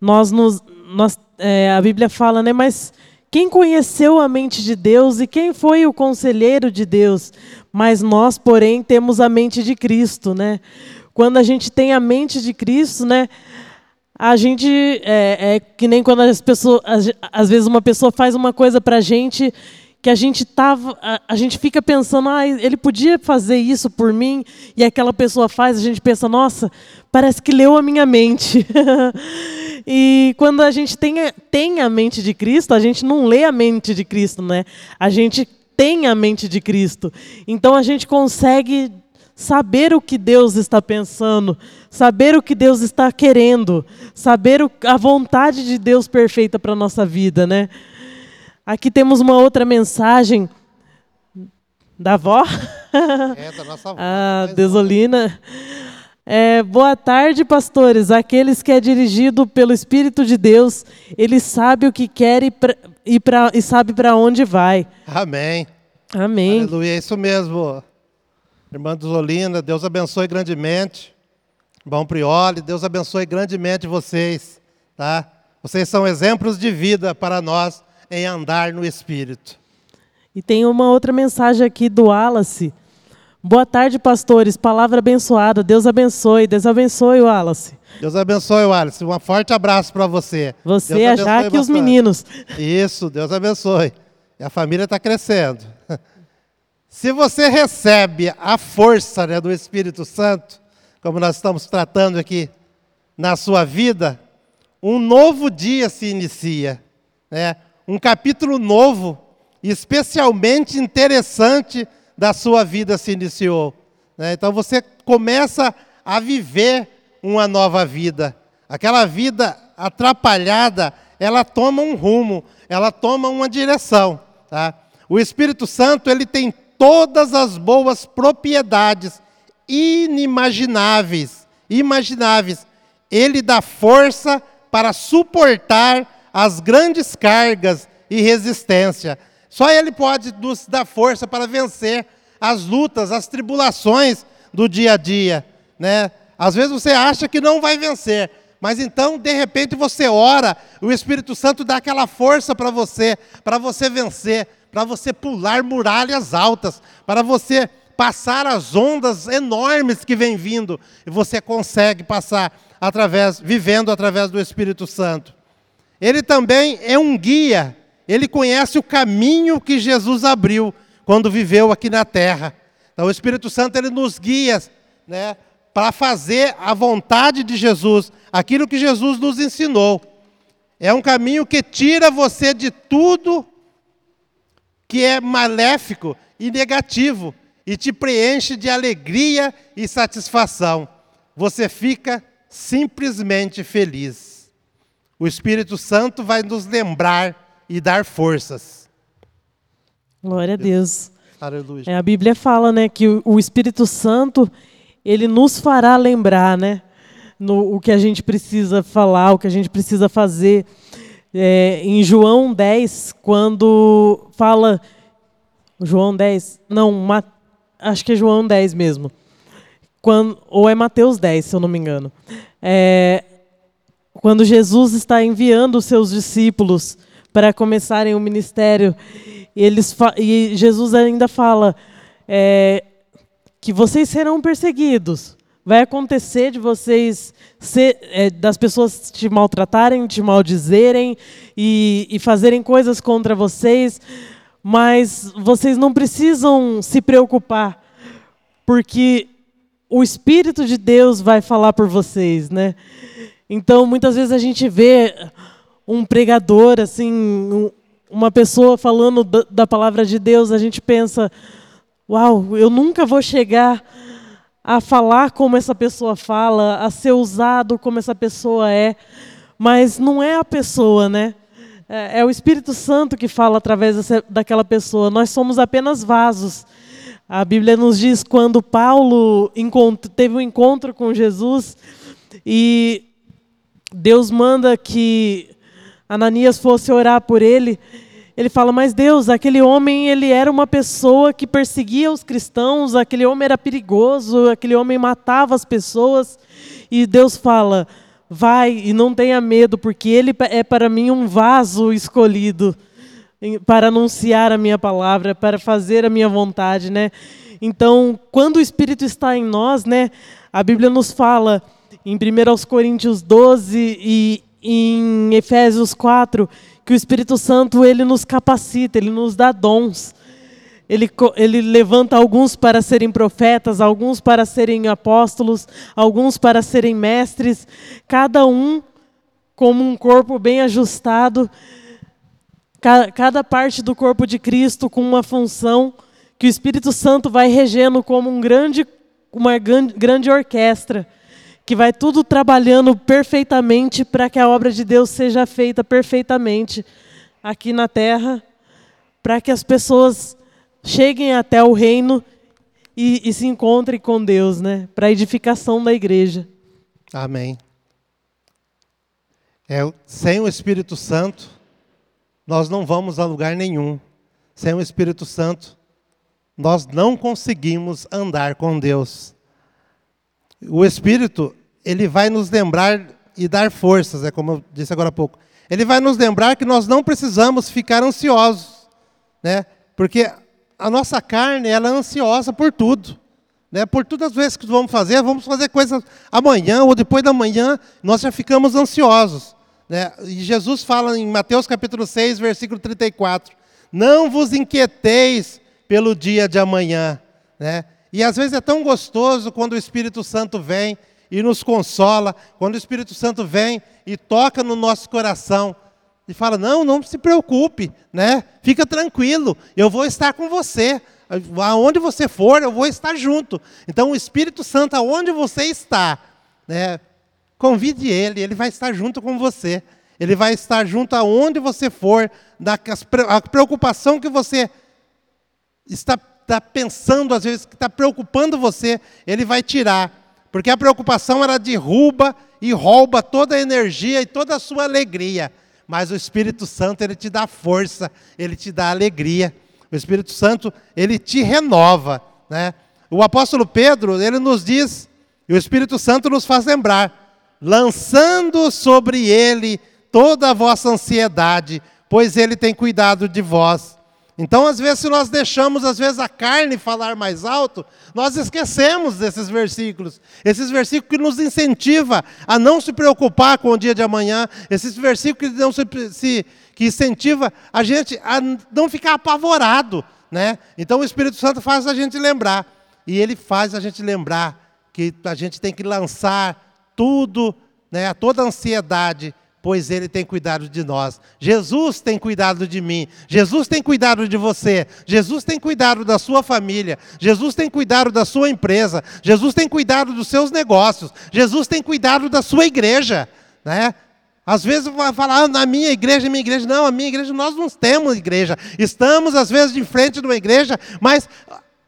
nós nos, nós, é, a Bíblia fala, né? Mas quem conheceu a mente de Deus e quem foi o conselheiro de Deus? Mas nós, porém, temos a mente de Cristo, né? Quando a gente tem a mente de Cristo, né? A gente é, é que nem quando as pessoas, às vezes uma pessoa faz uma coisa para a gente que a gente tava, a, a, gente fica pensando, ah, ele podia fazer isso por mim, e aquela pessoa faz, a gente pensa, nossa, parece que leu a minha mente. e quando a gente tem, tem a mente de Cristo, a gente não lê a mente de Cristo, né? A gente tem a mente de Cristo. Então a gente consegue saber o que Deus está pensando, saber o que Deus está querendo, saber a vontade de Deus perfeita para a nossa vida, né? Aqui temos uma outra mensagem da avó. É, da nossa avó. a Desolina. É, boa tarde, pastores. Aqueles que é dirigido pelo Espírito de Deus, ele sabe o que quer e, pra, e, pra, e sabe para onde vai. Amém. Amém. Aleluia, é isso mesmo. Irmã Desolina, Deus abençoe grandemente. Bom Prioli, Deus abençoe grandemente vocês. Tá? Vocês são exemplos de vida para nós em andar no Espírito. E tem uma outra mensagem aqui do Wallace. Boa tarde, pastores. Palavra abençoada. Deus abençoe. Deus abençoe, Wallace. Deus abençoe, Wallace. Um forte abraço para você. Você, Deus a Jaque e os meninos. Isso, Deus abençoe. E a família está crescendo. Se você recebe a força né, do Espírito Santo, como nós estamos tratando aqui na sua vida, um novo dia se inicia. Né? Um capítulo novo, especialmente interessante da sua vida se iniciou. Né? Então você começa a viver uma nova vida. Aquela vida atrapalhada, ela toma um rumo, ela toma uma direção. Tá? O Espírito Santo ele tem todas as boas propriedades inimagináveis, imagináveis. Ele dá força para suportar as grandes cargas e resistência. Só Ele pode nos dar força para vencer as lutas, as tribulações do dia a dia. Né? Às vezes você acha que não vai vencer, mas então, de repente, você ora, o Espírito Santo dá aquela força para você, para você vencer, para você pular muralhas altas, para você passar as ondas enormes que vêm vindo, e você consegue passar através, vivendo através do Espírito Santo. Ele também é um guia, ele conhece o caminho que Jesus abriu quando viveu aqui na terra. Então o Espírito Santo ele nos guia, né, para fazer a vontade de Jesus, aquilo que Jesus nos ensinou. É um caminho que tira você de tudo que é maléfico e negativo e te preenche de alegria e satisfação. Você fica simplesmente feliz o Espírito Santo vai nos lembrar e dar forças. Glória a Deus. Aleluia. É, a Bíblia fala, né, que o Espírito Santo ele nos fará lembrar, né, no, o que a gente precisa falar, o que a gente precisa fazer. É, em João 10, quando fala João 10, não, acho que é João 10 mesmo. Quando, ou é Mateus 10, se eu não me engano. É, quando Jesus está enviando os seus discípulos para começarem o ministério, eles e Jesus ainda fala é, que vocês serão perseguidos. Vai acontecer de vocês, ser, é, das pessoas te maltratarem, te maldizerem e, e fazerem coisas contra vocês, mas vocês não precisam se preocupar, porque o Espírito de Deus vai falar por vocês, né? Então, muitas vezes a gente vê um pregador, assim, uma pessoa falando da palavra de Deus, a gente pensa, uau, eu nunca vou chegar a falar como essa pessoa fala, a ser usado como essa pessoa é, mas não é a pessoa, né? É, é o Espírito Santo que fala através daquela pessoa. Nós somos apenas vasos. A Bíblia nos diz quando Paulo teve um encontro com Jesus e Deus manda que Ananias fosse orar por ele. Ele fala: "Mas Deus, aquele homem, ele era uma pessoa que perseguia os cristãos, aquele homem era perigoso, aquele homem matava as pessoas". E Deus fala: "Vai e não tenha medo, porque ele é para mim um vaso escolhido para anunciar a minha palavra, para fazer a minha vontade, né? Então, quando o Espírito está em nós, né, a Bíblia nos fala em 1 Coríntios 12 e em Efésios 4 que o Espírito Santo ele nos capacita, ele nos dá dons. Ele, ele levanta alguns para serem profetas, alguns para serem apóstolos, alguns para serem mestres, cada um como um corpo bem ajustado cada parte do corpo de Cristo com uma função que o Espírito Santo vai regendo como um grande, uma grande orquestra, que vai tudo trabalhando perfeitamente para que a obra de Deus seja feita perfeitamente aqui na terra, para que as pessoas cheguem até o reino e, e se encontrem com Deus, né? Para a edificação da igreja. Amém. É, sem o Espírito Santo, nós não vamos a lugar nenhum. Sem o Espírito Santo, nós não conseguimos andar com Deus. O Espírito, ele vai nos lembrar e dar forças, é como eu disse agora há pouco. Ele vai nos lembrar que nós não precisamos ficar ansiosos, né? Porque a nossa carne, ela é ansiosa por tudo. Né? Por todas as vezes que vamos fazer, vamos fazer coisas amanhã ou depois da manhã, nós já ficamos ansiosos. Né? E Jesus fala em Mateus capítulo 6, versículo 34, não vos inquieteis pelo dia de amanhã. Né? E às vezes é tão gostoso quando o Espírito Santo vem e nos consola, quando o Espírito Santo vem e toca no nosso coração e fala: "Não, não se preocupe, né? Fica tranquilo, eu vou estar com você. Aonde você for, eu vou estar junto". Então o Espírito Santo aonde você está, né? Convide ele, ele vai estar junto com você. Ele vai estar junto aonde você for, a preocupação que você está, está pensando, às vezes, que está preocupando você, ele vai tirar. Porque a preocupação ela derruba e rouba toda a energia e toda a sua alegria. Mas o Espírito Santo, ele te dá força, ele te dá alegria. O Espírito Santo, ele te renova. Né? O apóstolo Pedro, ele nos diz, e o Espírito Santo nos faz lembrar, lançando sobre ele toda a vossa ansiedade, pois ele tem cuidado de vós. Então, às vezes, se nós deixamos, às vezes, a carne falar mais alto, nós esquecemos desses versículos. Esses versículos que nos incentivam a não se preocupar com o dia de amanhã, esses versículos que, não se, se, que incentiva a gente a não ficar apavorado. Né? Então, o Espírito Santo faz a gente lembrar. E ele faz a gente lembrar que a gente tem que lançar tudo, né, toda ansiedade, pois Ele tem cuidado de nós. Jesus tem cuidado de mim. Jesus tem cuidado de você. Jesus tem cuidado da sua família. Jesus tem cuidado da sua empresa. Jesus tem cuidado dos seus negócios. Jesus tem cuidado da sua igreja, né? Às vezes vai falar, ah, na minha igreja, minha igreja. Não, a minha igreja, nós não temos igreja. Estamos, às vezes, de frente de uma igreja, mas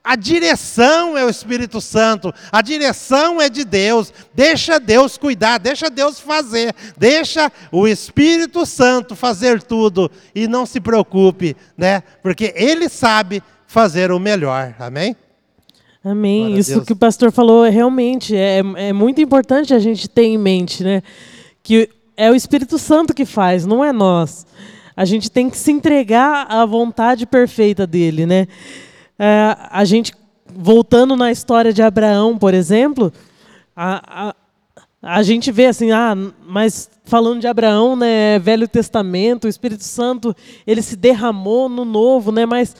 a direção é o Espírito Santo, a direção é de Deus. Deixa Deus cuidar, deixa Deus fazer, deixa o Espírito Santo fazer tudo e não se preocupe, né? Porque ele sabe fazer o melhor. Amém? Amém. Glória Isso que o pastor falou é realmente é, é muito importante a gente ter em mente, né? Que é o Espírito Santo que faz, não é nós. A gente tem que se entregar à vontade perfeita dele, né? É, a gente voltando na história de Abraão, por exemplo, a, a, a gente vê assim, ah, mas falando de Abraão, né, Velho Testamento, o Espírito Santo, ele se derramou no Novo, né? Mas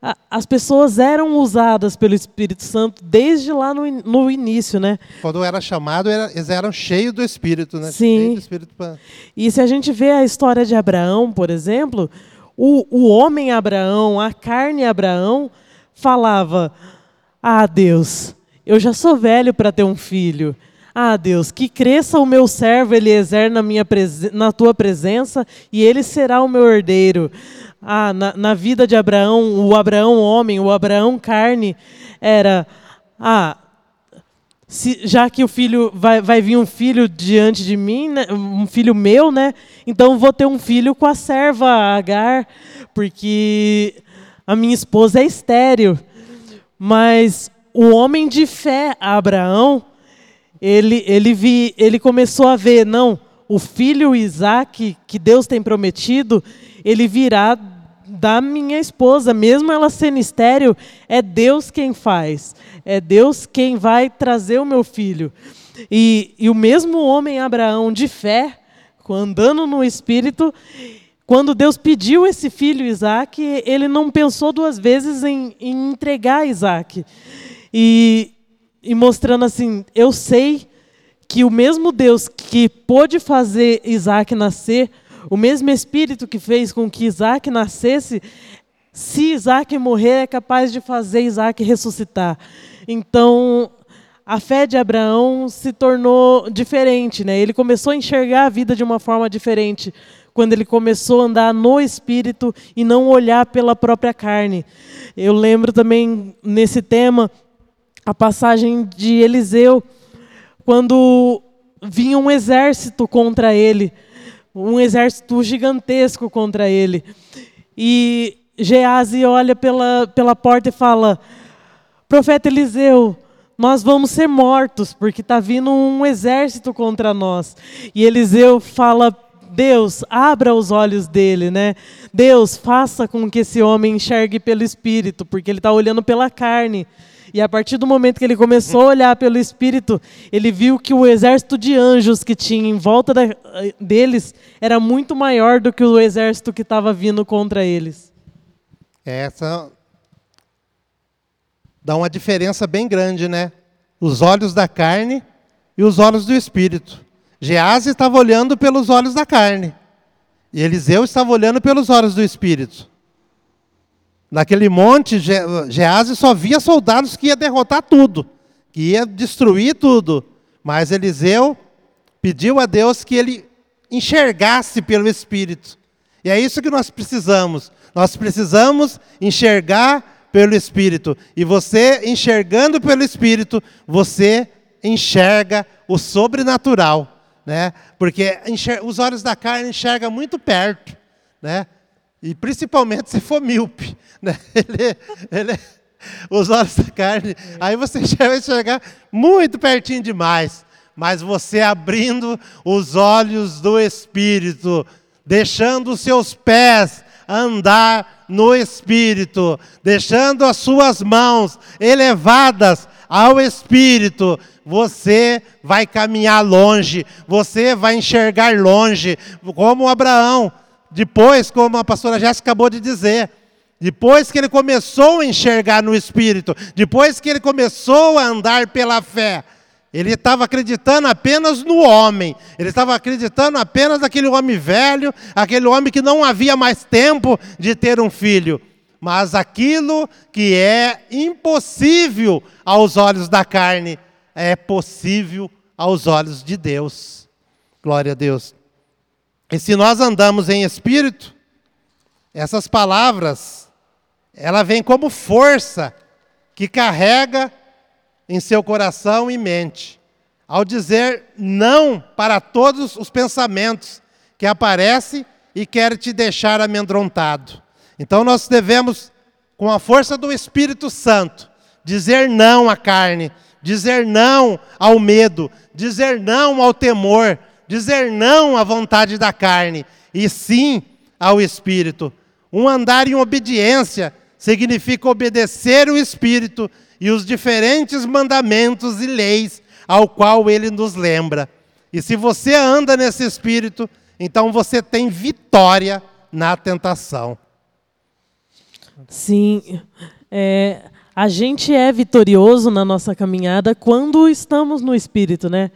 a- as pessoas eram usadas pelo Espírito Santo desde lá no, no início, né? Quando era chamado, era- eles eram cheios do Espírito, né? Sim. Espírito pra- E se a gente vê a história de Abraão, por exemplo, o, o homem Abraão, a carne Abraão, falava: Ah, Deus, eu já sou velho para ter um filho. Ah, Deus, que cresça o meu servo Eliezer na, minha na tua presença e ele será o meu herdeiro. Ah, na, na vida de Abraão, o Abraão homem, o Abraão carne, era: Ah, se- já que o filho vai, vai vir um filho diante de mim, né, um filho meu, né? Então vou ter um filho com a serva Agar, porque a minha esposa é estéril. Mas o homem de fé, Abraão, ele, ele, vi, ele começou a ver, não, o filho Isaac, que Deus tem prometido, ele virá da minha esposa, mesmo ela sendo estéril, é Deus quem faz, é Deus quem vai trazer o meu filho. E, e o mesmo homem Abraão de fé, andando no Espírito, quando Deus pediu esse filho Isaac, ele não pensou duas vezes em, em entregar Isaac. E, e mostrando assim, eu sei que o mesmo Deus que pôde fazer Isaac nascer, o mesmo Espírito que fez com que Isaac nascesse, se Isaac morrer, é capaz de fazer Isaac ressuscitar. Então, a fé de Abraão se tornou diferente, né? Ele começou a enxergar a vida de uma forma diferente quando ele começou a andar no espírito e não olhar pela própria carne. Eu lembro também nesse tema a passagem de Eliseu, quando vinha um exército contra ele, um exército gigantesco contra ele. E Gease olha pela, pela porta e fala: Profeta Eliseu, nós vamos ser mortos, porque está vindo um exército contra nós. E Eliseu fala: Deus, abra os olhos dele, né? Deus, faça com que esse homem enxergue pelo espírito, porque ele está olhando pela carne. E a partir do momento que ele começou a olhar pelo espírito, ele viu que o exército de anjos que tinha em volta da- deles era muito maior do que o exército que estava vindo contra eles. Essa dá uma diferença bem grande, né? Os olhos da carne e os olhos do espírito. Gease estava olhando pelos olhos da carne. E Eliseu estava olhando pelos olhos do espírito. Naquele monte, Ge- só via soldados que ia derrotar tudo, que ia destruir tudo. Mas Eliseu pediu a Deus que ele enxergasse pelo espírito. E é isso que nós precisamos. Nós precisamos enxergar pelo Espírito. E você, enxergando pelo Espírito, você enxerga o sobrenatural. Né? Porque os olhos da carne enxergam muito perto. Né? E principalmente se for míope. Né? Ele, ele- os olhos da carne, aí você vai enxergar muito pertinho demais. Mas você abrindo os olhos do Espírito, deixando os seus pés andar no Espírito, deixando as suas mãos elevadas ao Espírito, você vai caminhar longe, você vai enxergar longe, como Abraão. Depois, como a pastora Jéssica acabou de dizer, depois que ele começou a enxergar no Espírito, depois que ele começou a andar pela fé, ele estava acreditando apenas no homem, ele estava acreditando apenas naquele homem velho, aquele homem que não havia mais tempo de ter um filho. Mas aquilo que é impossível aos olhos da carne é possível aos olhos de Deus. Glória a Deus. E se nós andamos em espírito, essas palavras, ela vem como força que carrega em seu coração e mente, ao dizer não para todos os pensamentos que aparecem e querem te deixar amedrontado. Então nós devemos, com a força do Espírito Santo, dizer não à carne, dizer não ao medo, dizer não ao temor, dizer não à vontade da carne, e sim ao Espírito. Um andar em obediência significa obedecer o Espírito e os diferentes mandamentos e leis ao qual ele nos lembra. E se você anda nesse Espírito, então você tem vitória na tentação. Sim, é, a gente é vitorioso na nossa caminhada quando estamos no Espírito, né?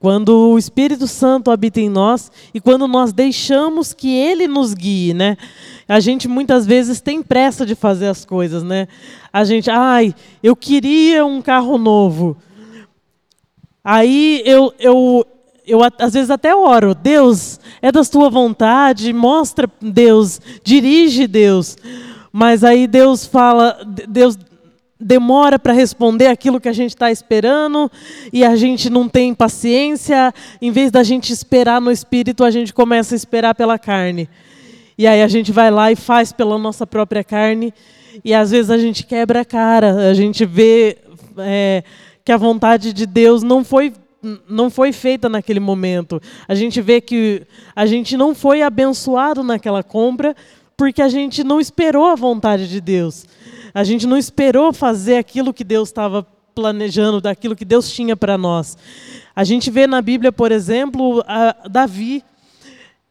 Quando o Espírito Santo habita em nós e quando nós deixamos que Ele nos guie, né? A gente muitas vezes tem pressa de fazer as coisas, né? A gente, ai, eu queria um carro novo. Aí eu, eu, eu às vezes até oro, Deus, é da tua vontade, mostra Deus, dirige Deus. Mas aí Deus fala, Deus demora para responder aquilo que a gente está esperando e a gente não tem paciência. Em vez da gente esperar no espírito, a gente começa a esperar pela carne. E aí a gente vai lá e faz pela nossa própria carne. E às vezes a gente quebra a cara, a gente vê é, que a vontade de Deus não foi não foi feita naquele momento. A gente vê que a gente não foi abençoado naquela compra porque a gente não esperou a vontade de Deus. A gente não esperou fazer aquilo que Deus estava planejando, daquilo que Deus tinha para nós. A gente vê na Bíblia, por exemplo, Davi,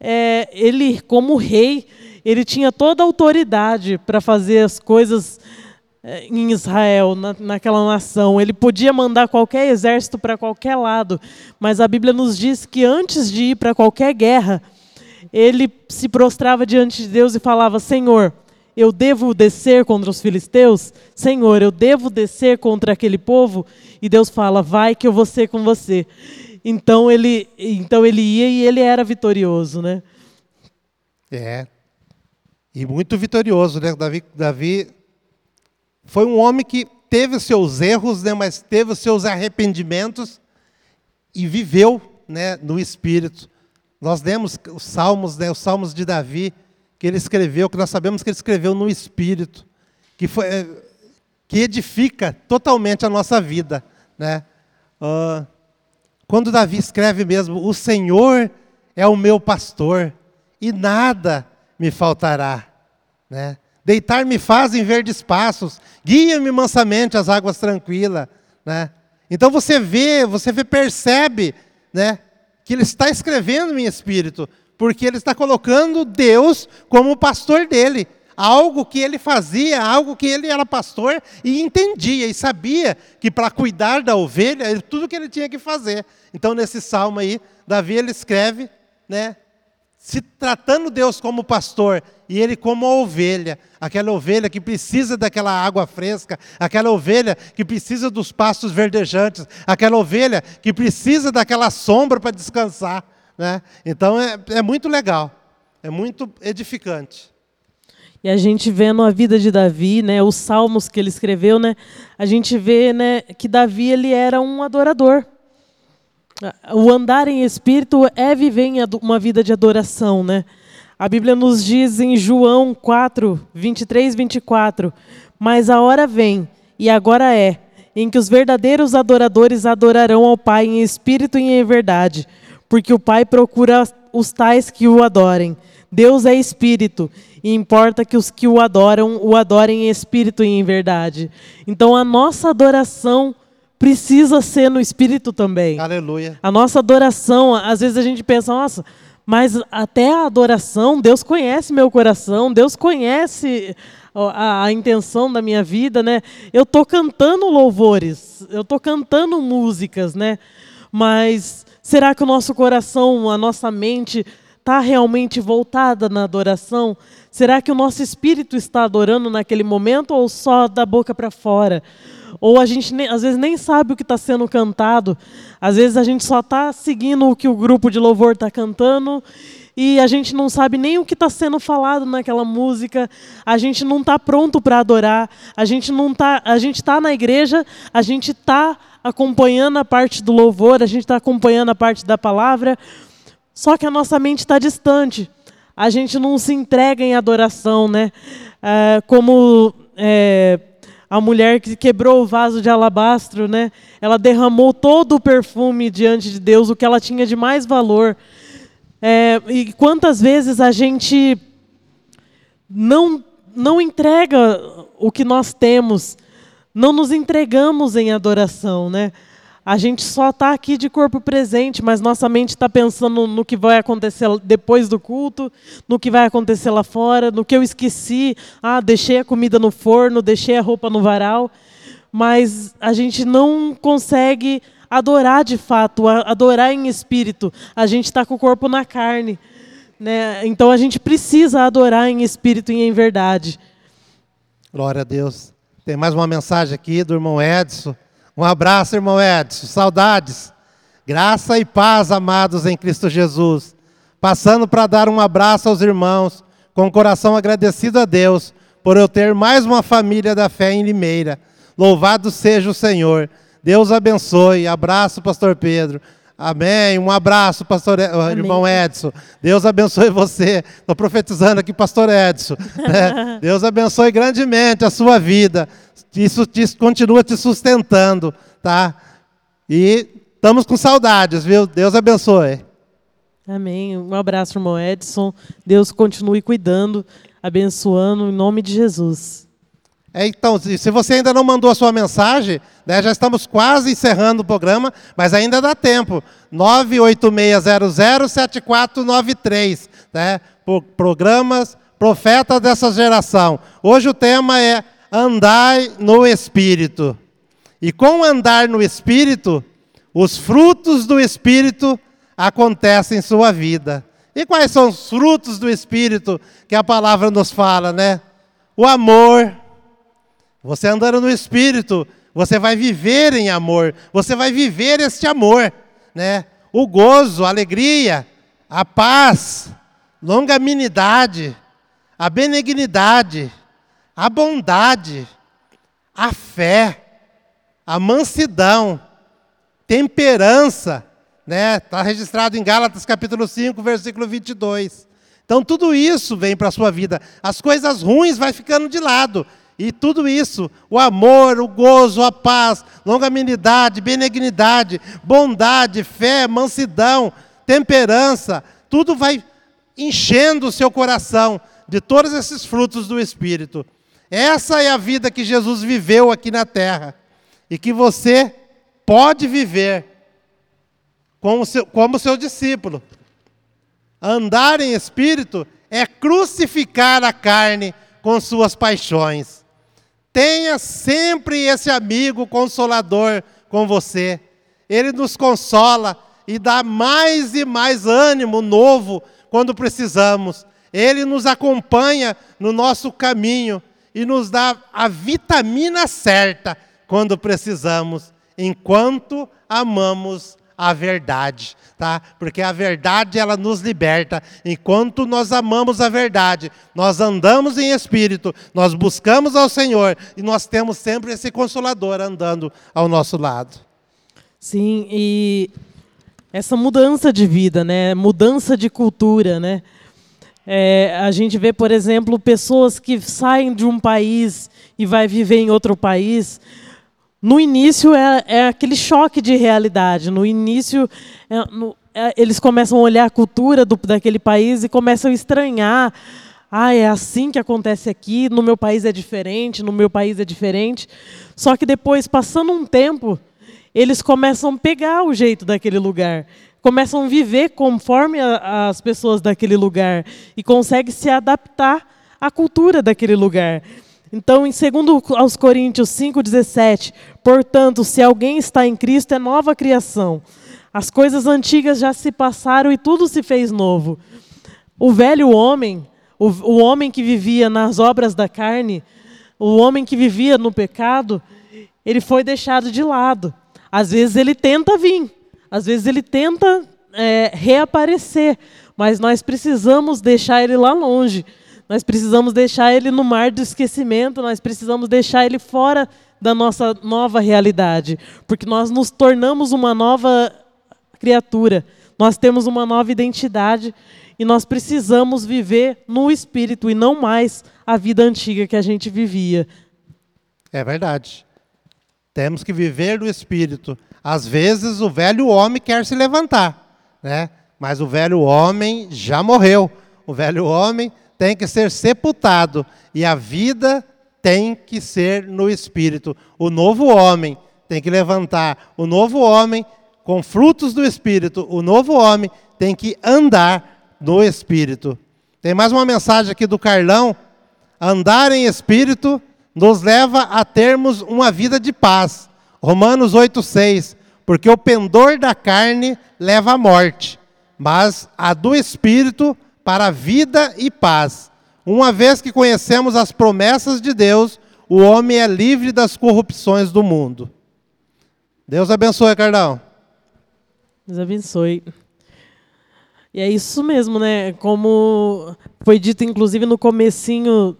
é, ele como rei, ele tinha toda a autoridade para fazer as coisas é, em Israel, na, naquela nação. Ele podia mandar qualquer exército para qualquer lado, mas a Bíblia nos diz que antes de ir para qualquer guerra, ele se prostrava diante de Deus e falava: Senhor, eu devo descer contra os filisteus? Senhor, eu devo descer contra aquele povo? E Deus fala: vai que eu vou ser com você. Então ele, então ele ia e ele era vitorioso, né? É. E muito vitorioso, né? Davi, Davi foi um homem que teve os seus erros, né? Mas teve os seus arrependimentos e viveu, né? No Espírito. Nós lemos os Salmos, né? Os Salmos de Davi que ele escreveu, que nós sabemos que ele escreveu no Espírito, que, foi, eh, que edifica totalmente a nossa vida. Né? Uh, quando Davi escreve mesmo, o Senhor é o meu pastor e nada me faltará. Né? Deitar-me faz em verdes passos, guia-me mansamente às águas tranquilas. Né? Então você vê, você vê, percebe né, que ele está escrevendo em espírito, porque ele está colocando Deus como o pastor dele. Algo que ele fazia, algo que ele era pastor e entendia e sabia que para cuidar da ovelha, tudo que ele tinha que fazer. Então, nesse salmo aí, Davi ele escreve, né, se tratando Deus como pastor e ele como a ovelha, aquela ovelha que precisa daquela água fresca, aquela ovelha que precisa dos pastos verdejantes, aquela ovelha que precisa daquela sombra para descansar. Né? Então é, é muito legal, é muito edificante. E a gente vendo a vida de Davi, né, os salmos que ele escreveu, né, a gente vê né, que Davi ele era um adorador. O andar em espírito é viver uma vida de adoração. Né? A Bíblia nos diz em João 4, 23, 24: Mas a hora vem, e agora é, em que os verdadeiros adoradores adorarão ao Pai em espírito e em verdade porque o Pai procura os tais que o adorem. Deus é espírito e importa que os que o adoram o adorem em espírito e em verdade. Então a nossa adoração precisa ser no espírito também. Aleluia. A nossa adoração, às vezes a gente pensa, nossa, mas até a adoração, Deus conhece meu coração, Deus conhece a, a intenção da minha vida, né? Eu tô cantando louvores, eu tô cantando músicas, né? Mas Será que o nosso coração, a nossa mente está realmente voltada na adoração? Será que o nosso espírito está adorando naquele momento ou só da boca para fora? Ou a gente nem, às vezes nem sabe o que está sendo cantado, às vezes a gente só está seguindo o que o grupo de louvor está cantando e a gente não sabe nem o que está sendo falado naquela música, a gente não está pronto para adorar, a gente não tá, a gente está na igreja, a gente está acompanhando a parte do louvor, a gente está acompanhando a parte da palavra, só que a nossa mente está distante. A gente não se entrega em adoração, né? É, como é, a mulher que quebrou o vaso de alabastro, né? Ela derramou todo o perfume diante de Deus, o que ela tinha de mais valor. É, e quantas vezes a gente não não entrega o que nós temos, não nos entregamos em adoração, né? A gente só está aqui de corpo presente, mas nossa mente está pensando no que vai acontecer depois do culto, no que vai acontecer lá fora, no que eu esqueci. Ah, deixei a comida no forno, deixei a roupa no varal. Mas a gente não consegue adorar de fato, adorar em espírito. A gente está com o corpo na carne. Né? Então a gente precisa adorar em espírito e em verdade. Glória a Deus. Tem mais uma mensagem aqui do irmão Edson. Um abraço, irmão Edson. Saudades. Graça e paz, amados em Cristo Jesus. Passando para dar um abraço aos irmãos, com o coração agradecido a Deus por eu ter mais uma família da fé em Limeira. Louvado seja o Senhor. Deus abençoe. Abraço, pastor Pedro. Amém. Um abraço, pastor Amém. irmão Edson. Deus abençoe você. Estou profetizando aqui, pastor Edson. Né? Deus abençoe grandemente a sua vida. Isso te, continua te sustentando, tá? E estamos com saudades, viu? Deus abençoe. Amém. Um abraço, irmão Edson. Deus continue cuidando, abençoando, em nome de Jesus. É, então, se você ainda não mandou a sua mensagem, né, já estamos quase encerrando o programa, mas ainda dá tempo. 986007493, né? Programas Profetas dessa geração. Hoje o tema é Andai no Espírito. E com andar no Espírito, os frutos do Espírito acontecem em sua vida. E quais são os frutos do Espírito que a palavra nos fala, né? O amor, você andando no Espírito, você vai viver em amor, você vai viver este amor, né? O gozo, a alegria, a paz, longanimidade, a benignidade, a bondade, a fé, a mansidão, temperança, né? Está registrado em Gálatas capítulo 5, versículo 22. Então tudo isso vem para a sua vida. As coisas ruins vai ficando de lado. E tudo isso, o amor, o gozo, a paz, longanimidade, benignidade, bondade, fé, mansidão, temperança, tudo vai enchendo o seu coração de todos esses frutos do Espírito. Essa é a vida que Jesus viveu aqui na terra e que você pode viver como seu, como seu discípulo. Andar em espírito é crucificar a carne com suas paixões. Tenha sempre esse amigo consolador com você. Ele nos consola e dá mais e mais ânimo novo quando precisamos. Ele nos acompanha no nosso caminho e nos dá a vitamina certa quando precisamos, enquanto amamos a verdade, tá? Porque a verdade ela nos liberta. Enquanto nós amamos a verdade, nós andamos em espírito, nós buscamos ao Senhor e nós temos sempre esse consolador andando ao nosso lado. Sim, e essa mudança de vida, né? Mudança de cultura, né? É, a gente vê, por exemplo, pessoas que saem de um país e vai viver em outro país no início é, é aquele choque de realidade. No início, é, no, é, eles começam a olhar a cultura do, daquele país e começam a estranhar. Ah, é assim que acontece aqui, no meu país é diferente, no meu país é diferente. Só que depois, passando um tempo, eles começam a pegar o jeito daquele lugar, começam a viver conforme a, as pessoas daquele lugar e conseguem se adaptar à cultura daquele lugar. Então, em 2 aos Coríntios 5,17, portanto, se alguém está em Cristo, é nova criação. As coisas antigas já se passaram e tudo se fez novo. O velho homem, o, o homem que vivia nas obras da carne, o homem que vivia no pecado, ele foi deixado de lado. Às vezes ele tenta vir, às vezes ele tenta é, reaparecer, mas nós precisamos deixar ele lá longe nós precisamos deixar ele no mar do esquecimento, nós precisamos deixar ele fora da nossa nova realidade, porque nós nos tornamos uma nova criatura, nós temos uma nova identidade e nós precisamos viver no espírito e não mais a vida antiga que a gente vivia. É verdade. Temos que viver no espírito. Às vezes o velho homem quer se levantar, né? Mas o velho homem já morreu. O velho homem tem que ser sepultado e a vida tem que ser no espírito. O novo homem tem que levantar. O novo homem com frutos do espírito. O novo homem tem que andar no espírito. Tem mais uma mensagem aqui do Carlão. Andar em espírito nos leva a termos uma vida de paz. Romanos 8:6, porque o pendor da carne leva à morte, mas a do espírito para vida e paz. Uma vez que conhecemos as promessas de Deus, o homem é livre das corrupções do mundo. Deus abençoe, Carlão. Deus abençoe. E é isso mesmo, né? Como foi dito inclusive no comecinho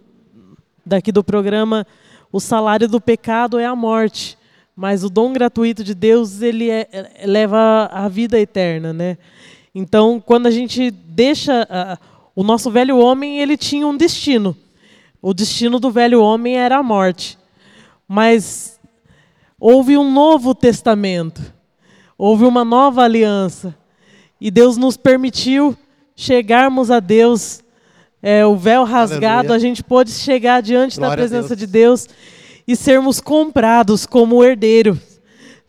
daqui do programa, o salário do pecado é a morte, mas o dom gratuito de Deus ele é, leva à vida eterna, né? Então, quando a gente deixa uh, o nosso velho homem, ele tinha um destino. O destino do velho homem era a morte. Mas houve um novo testamento. Houve uma nova aliança. E Deus nos permitiu chegarmos a Deus é, o véu rasgado, Aleluia. a gente pôde chegar diante Glória da presença Deus. de Deus e sermos comprados como herdeiros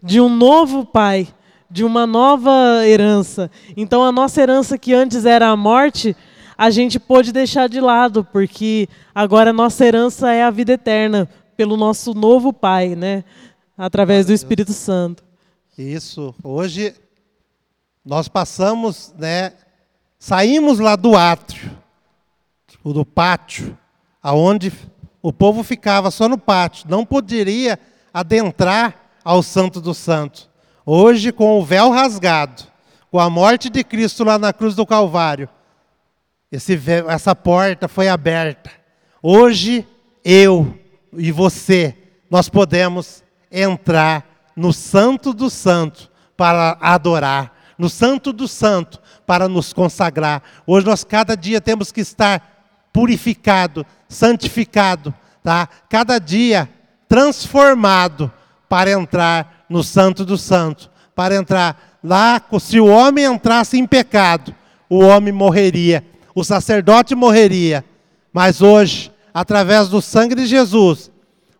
de um novo Pai, de uma nova herança. Então, a nossa herança que antes era a morte, a gente pôde deixar de lado, porque agora a nossa herança é a vida eterna, pelo nosso novo Pai, né? através do Espírito Santo. Isso. Hoje nós passamos, né? Saímos lá do átrio o do pátio, aonde o povo ficava só no pátio, não poderia adentrar ao Santo dos Santos. Hoje, com o véu rasgado, com a morte de Cristo lá na cruz do Calvário, véu, essa porta foi aberta. Hoje, eu e você, nós podemos entrar no Santo do Santo para adorar, no Santo do Santo para nos consagrar. Hoje nós cada dia temos que estar purificado, santificado, tá? Cada dia transformado para entrar no Santo do Santo, para entrar lá, se o homem entrasse em pecado, o homem morreria, o sacerdote morreria. Mas hoje, através do sangue de Jesus,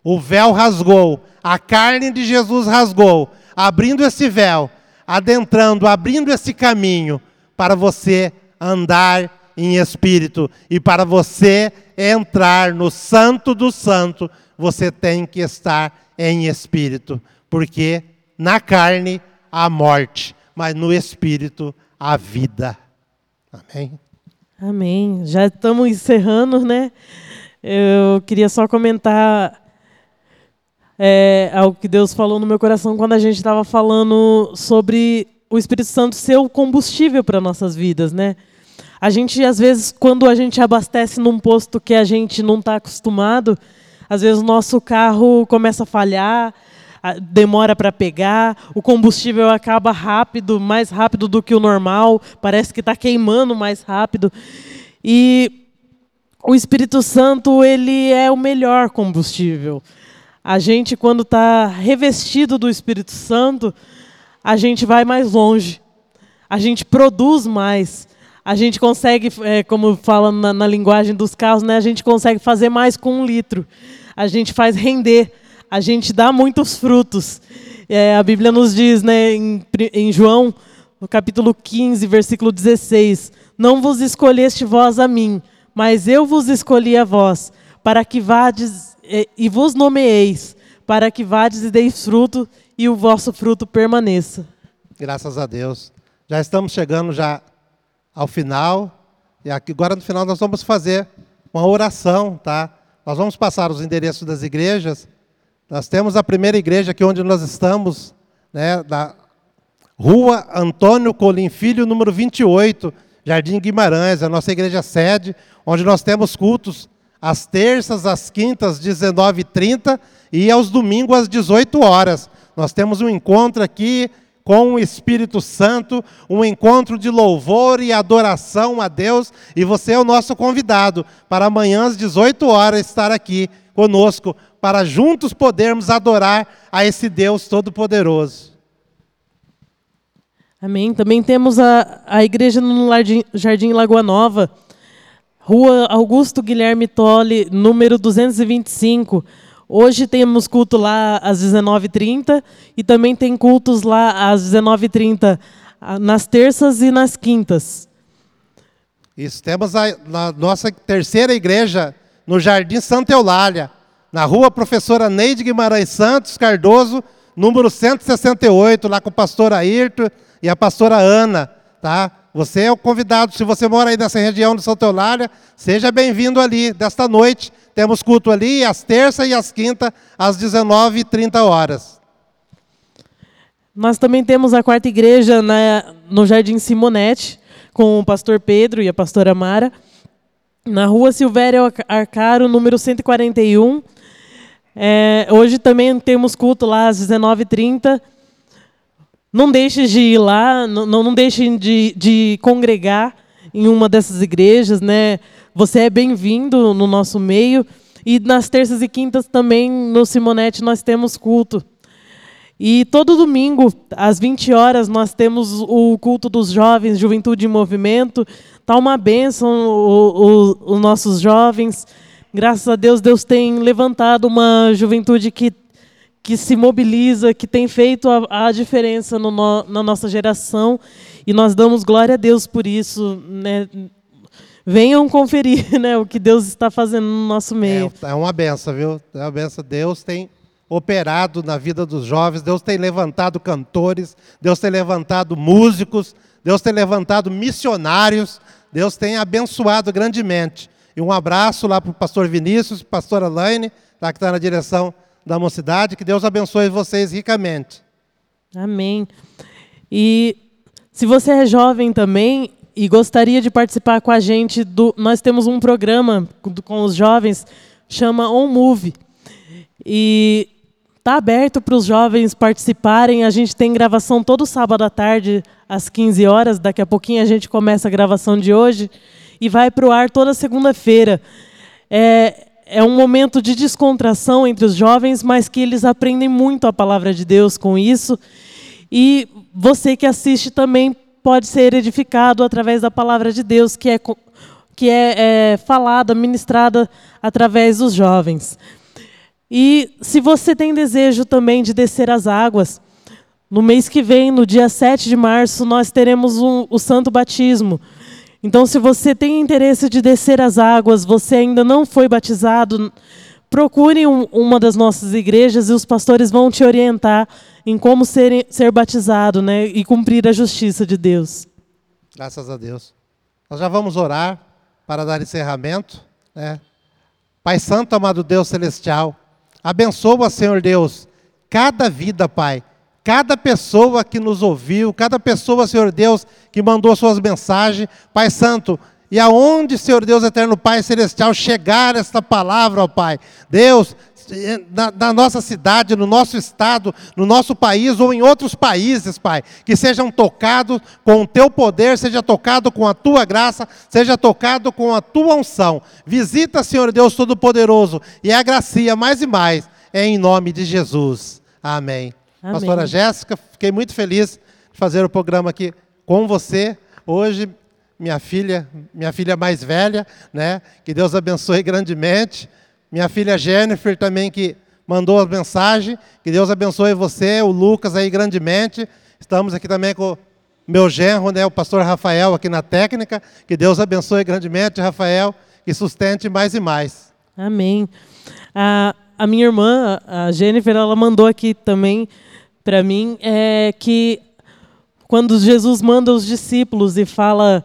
o véu rasgou, a carne de Jesus rasgou, abrindo esse véu, adentrando, abrindo esse caminho para você andar em espírito. E para você entrar no Santo do Santo, você tem que estar em espírito. Porque na carne a morte, mas no espírito a vida. Amém? Amém. Já estamos encerrando, né? Eu queria só comentar é, algo que Deus falou no meu coração quando a gente estava falando sobre o Espírito Santo ser o combustível para nossas vidas, né? A gente, às vezes, quando a gente abastece num posto que a gente não está acostumado, às vezes o nosso carro começa a falhar, demora para pegar, o combustível acaba rápido, mais rápido do que o normal, parece que está queimando mais rápido. E o Espírito Santo ele é o melhor combustível. A gente, quando está revestido do Espírito Santo, a gente vai mais longe, a gente produz mais, a gente consegue, é, como fala na, na, linguagem dos carros, né, a gente consegue fazer mais com um litro. A gente faz render, a gente dá muitos frutos. É, a Bíblia nos diz né, em, em João, no capítulo 15, versículo 16: Não vos escolheste vós a mim, mas eu vos escolhi a vós, para que vades e, e vos nomeeis, para que vades e deis fruto e o vosso fruto permaneça. Graças a Deus. Já estamos chegando já ao final. E agora no final nós vamos fazer uma oração, tá? Nós vamos passar os endereços das igrejas. Nós temos a primeira igreja aqui onde nós estamos, né, da Rua Antônio Colim Filho, número 28, Jardim Guimarães, a nossa igreja sede, onde nós temos cultos às terças, às quintas, 19h30 e aos domingos às 18 horas. Nós temos um encontro aqui com o Espírito Santo, um encontro de louvor e adoração a Deus, e você é o nosso convidado para amanhã às 18 horas estar aqui conosco, para juntos podermos adorar a esse Deus Todo-Poderoso. Amém. Também temos a, a igreja no Jardim, Jardim Lagoa Nova, Rua Augusto Guilherme Tolle, número 225. Hoje temos culto lá às 19h30 e também tem cultos lá às 19h30 nas terças e nas quintas. Isso, temos a, a nossa terceira igreja no Jardim Santa Eulália, na rua Professora Neide Guimarães Santos Cardoso, número 168, lá com o pastor Ayrton e a pastora Ana, tá? Você é o convidado, se você mora aí nessa região de Santa Eulália, seja bem-vindo ali, desta noite. Temos culto ali às terças e às quintas, às 19h30 horas. Nós também temos a quarta igreja na, no Jardim Simonete, com o pastor Pedro e a pastora Mara, na rua Silvério Arcaro, número 141. É, hoje também temos culto lá às 19h30. Não deixe de ir lá, não, não deixe de, de congregar em uma dessas igrejas, né? Você é bem-vindo no nosso meio. E nas terças e quintas também, no Simonete, nós temos culto. E todo domingo, às 20 horas, nós temos o culto dos jovens, Juventude em Movimento. Está uma bênção os nossos jovens. Graças a Deus, Deus tem levantado uma juventude que que se mobiliza, que tem feito a, a diferença no, no, na nossa geração, e nós damos glória a Deus por isso. Né? Venham conferir né, o que Deus está fazendo no nosso meio. É, é uma benção, viu? É uma benção. Deus tem operado na vida dos jovens, Deus tem levantado cantores, Deus tem levantado músicos, Deus tem levantado missionários, Deus tem abençoado grandemente. E um abraço lá para o pastor Vinícius, pastora Laine, tá, que está na direção da mocidade. Que Deus abençoe vocês ricamente. Amém. E se você é jovem também e gostaria de participar com a gente, do, nós temos um programa com os jovens, chama On Move. E está aberto para os jovens participarem. A gente tem gravação todo sábado à tarde, às 15 horas. Daqui a pouquinho a gente começa a gravação de hoje e vai para o ar toda segunda-feira. É, é um momento de descontração entre os jovens, mas que eles aprendem muito a palavra de Deus com isso. E você que assiste também pode ser edificado através da palavra de Deus, que é, que é, é falada, ministrada através dos jovens. E se você tem desejo também de descer as águas, no mês que vem, no dia 7 de março, nós teremos um, o Santo Batismo. Então, se você tem interesse de descer as águas, você ainda não foi batizado, procure um, uma das nossas igrejas e os pastores vão te orientar em como ser, ser batizado né, e cumprir a justiça de Deus. Graças a Deus. Nós já vamos orar para dar encerramento. Né? Pai Santo, amado Deus Celestial, abençoa, Senhor Deus, cada vida, Pai, cada pessoa que nos ouviu, cada pessoa, Senhor Deus, que mandou suas mensagens, Pai Santo, e aonde, Senhor Deus Eterno Pai Celestial, chegar esta palavra, ó Pai, Deus, na, na, nossa cidade, no nosso estado, no nosso país ou em outros países, Pai, que sejam tocados com o Teu poder, seja tocado com a Tua graça, seja tocado com a Tua unção. Visita, Senhor Deus Todo-Poderoso, e agracia mais e mais, em nome de Jesus. Amém. Amém. Pastora Jéssica, fiquei muito feliz de fazer o programa aqui com você. Hoje, minha filha, minha filha mais velha, né? Que Deus abençoe grandemente. Minha filha Jennifer também que mandou a mensagem. Que Deus abençoe você, o Lucas aí grandemente. Estamos aqui também com o meu genro, né, o pastor Rafael aqui na técnica. Que Deus abençoe grandemente, Rafael, e sustente mais e mais. Amém. A, a minha irmã, a Jennifer, ela mandou aqui também para mim é que quando Jesus manda os discípulos e fala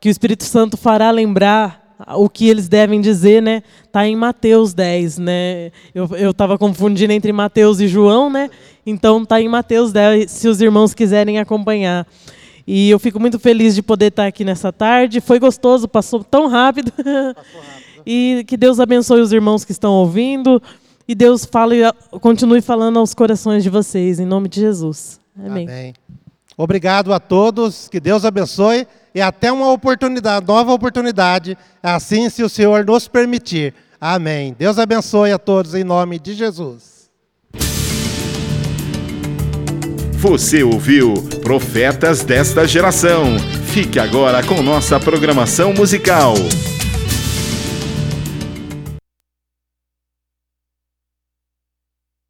que o Espírito Santo fará lembrar o que eles devem dizer, né? Tá em Mateus 10, né? Eu estava confundindo entre Mateus e João, né? Então tá em Mateus 10, se os irmãos quiserem acompanhar. E eu fico muito feliz de poder estar aqui nessa tarde. Foi gostoso, passou tão rápido. Passou rápido. e que Deus abençoe os irmãos que estão ouvindo. E Deus fale, continue falando aos corações de vocês, em nome de Jesus. Amém. Amém. Obrigado a todos, que Deus abençoe e até uma oportunidade, nova oportunidade, assim se o Senhor nos permitir. Amém. Deus abençoe a todos em nome de Jesus. Você ouviu Profetas desta Geração. Fique agora com nossa programação musical.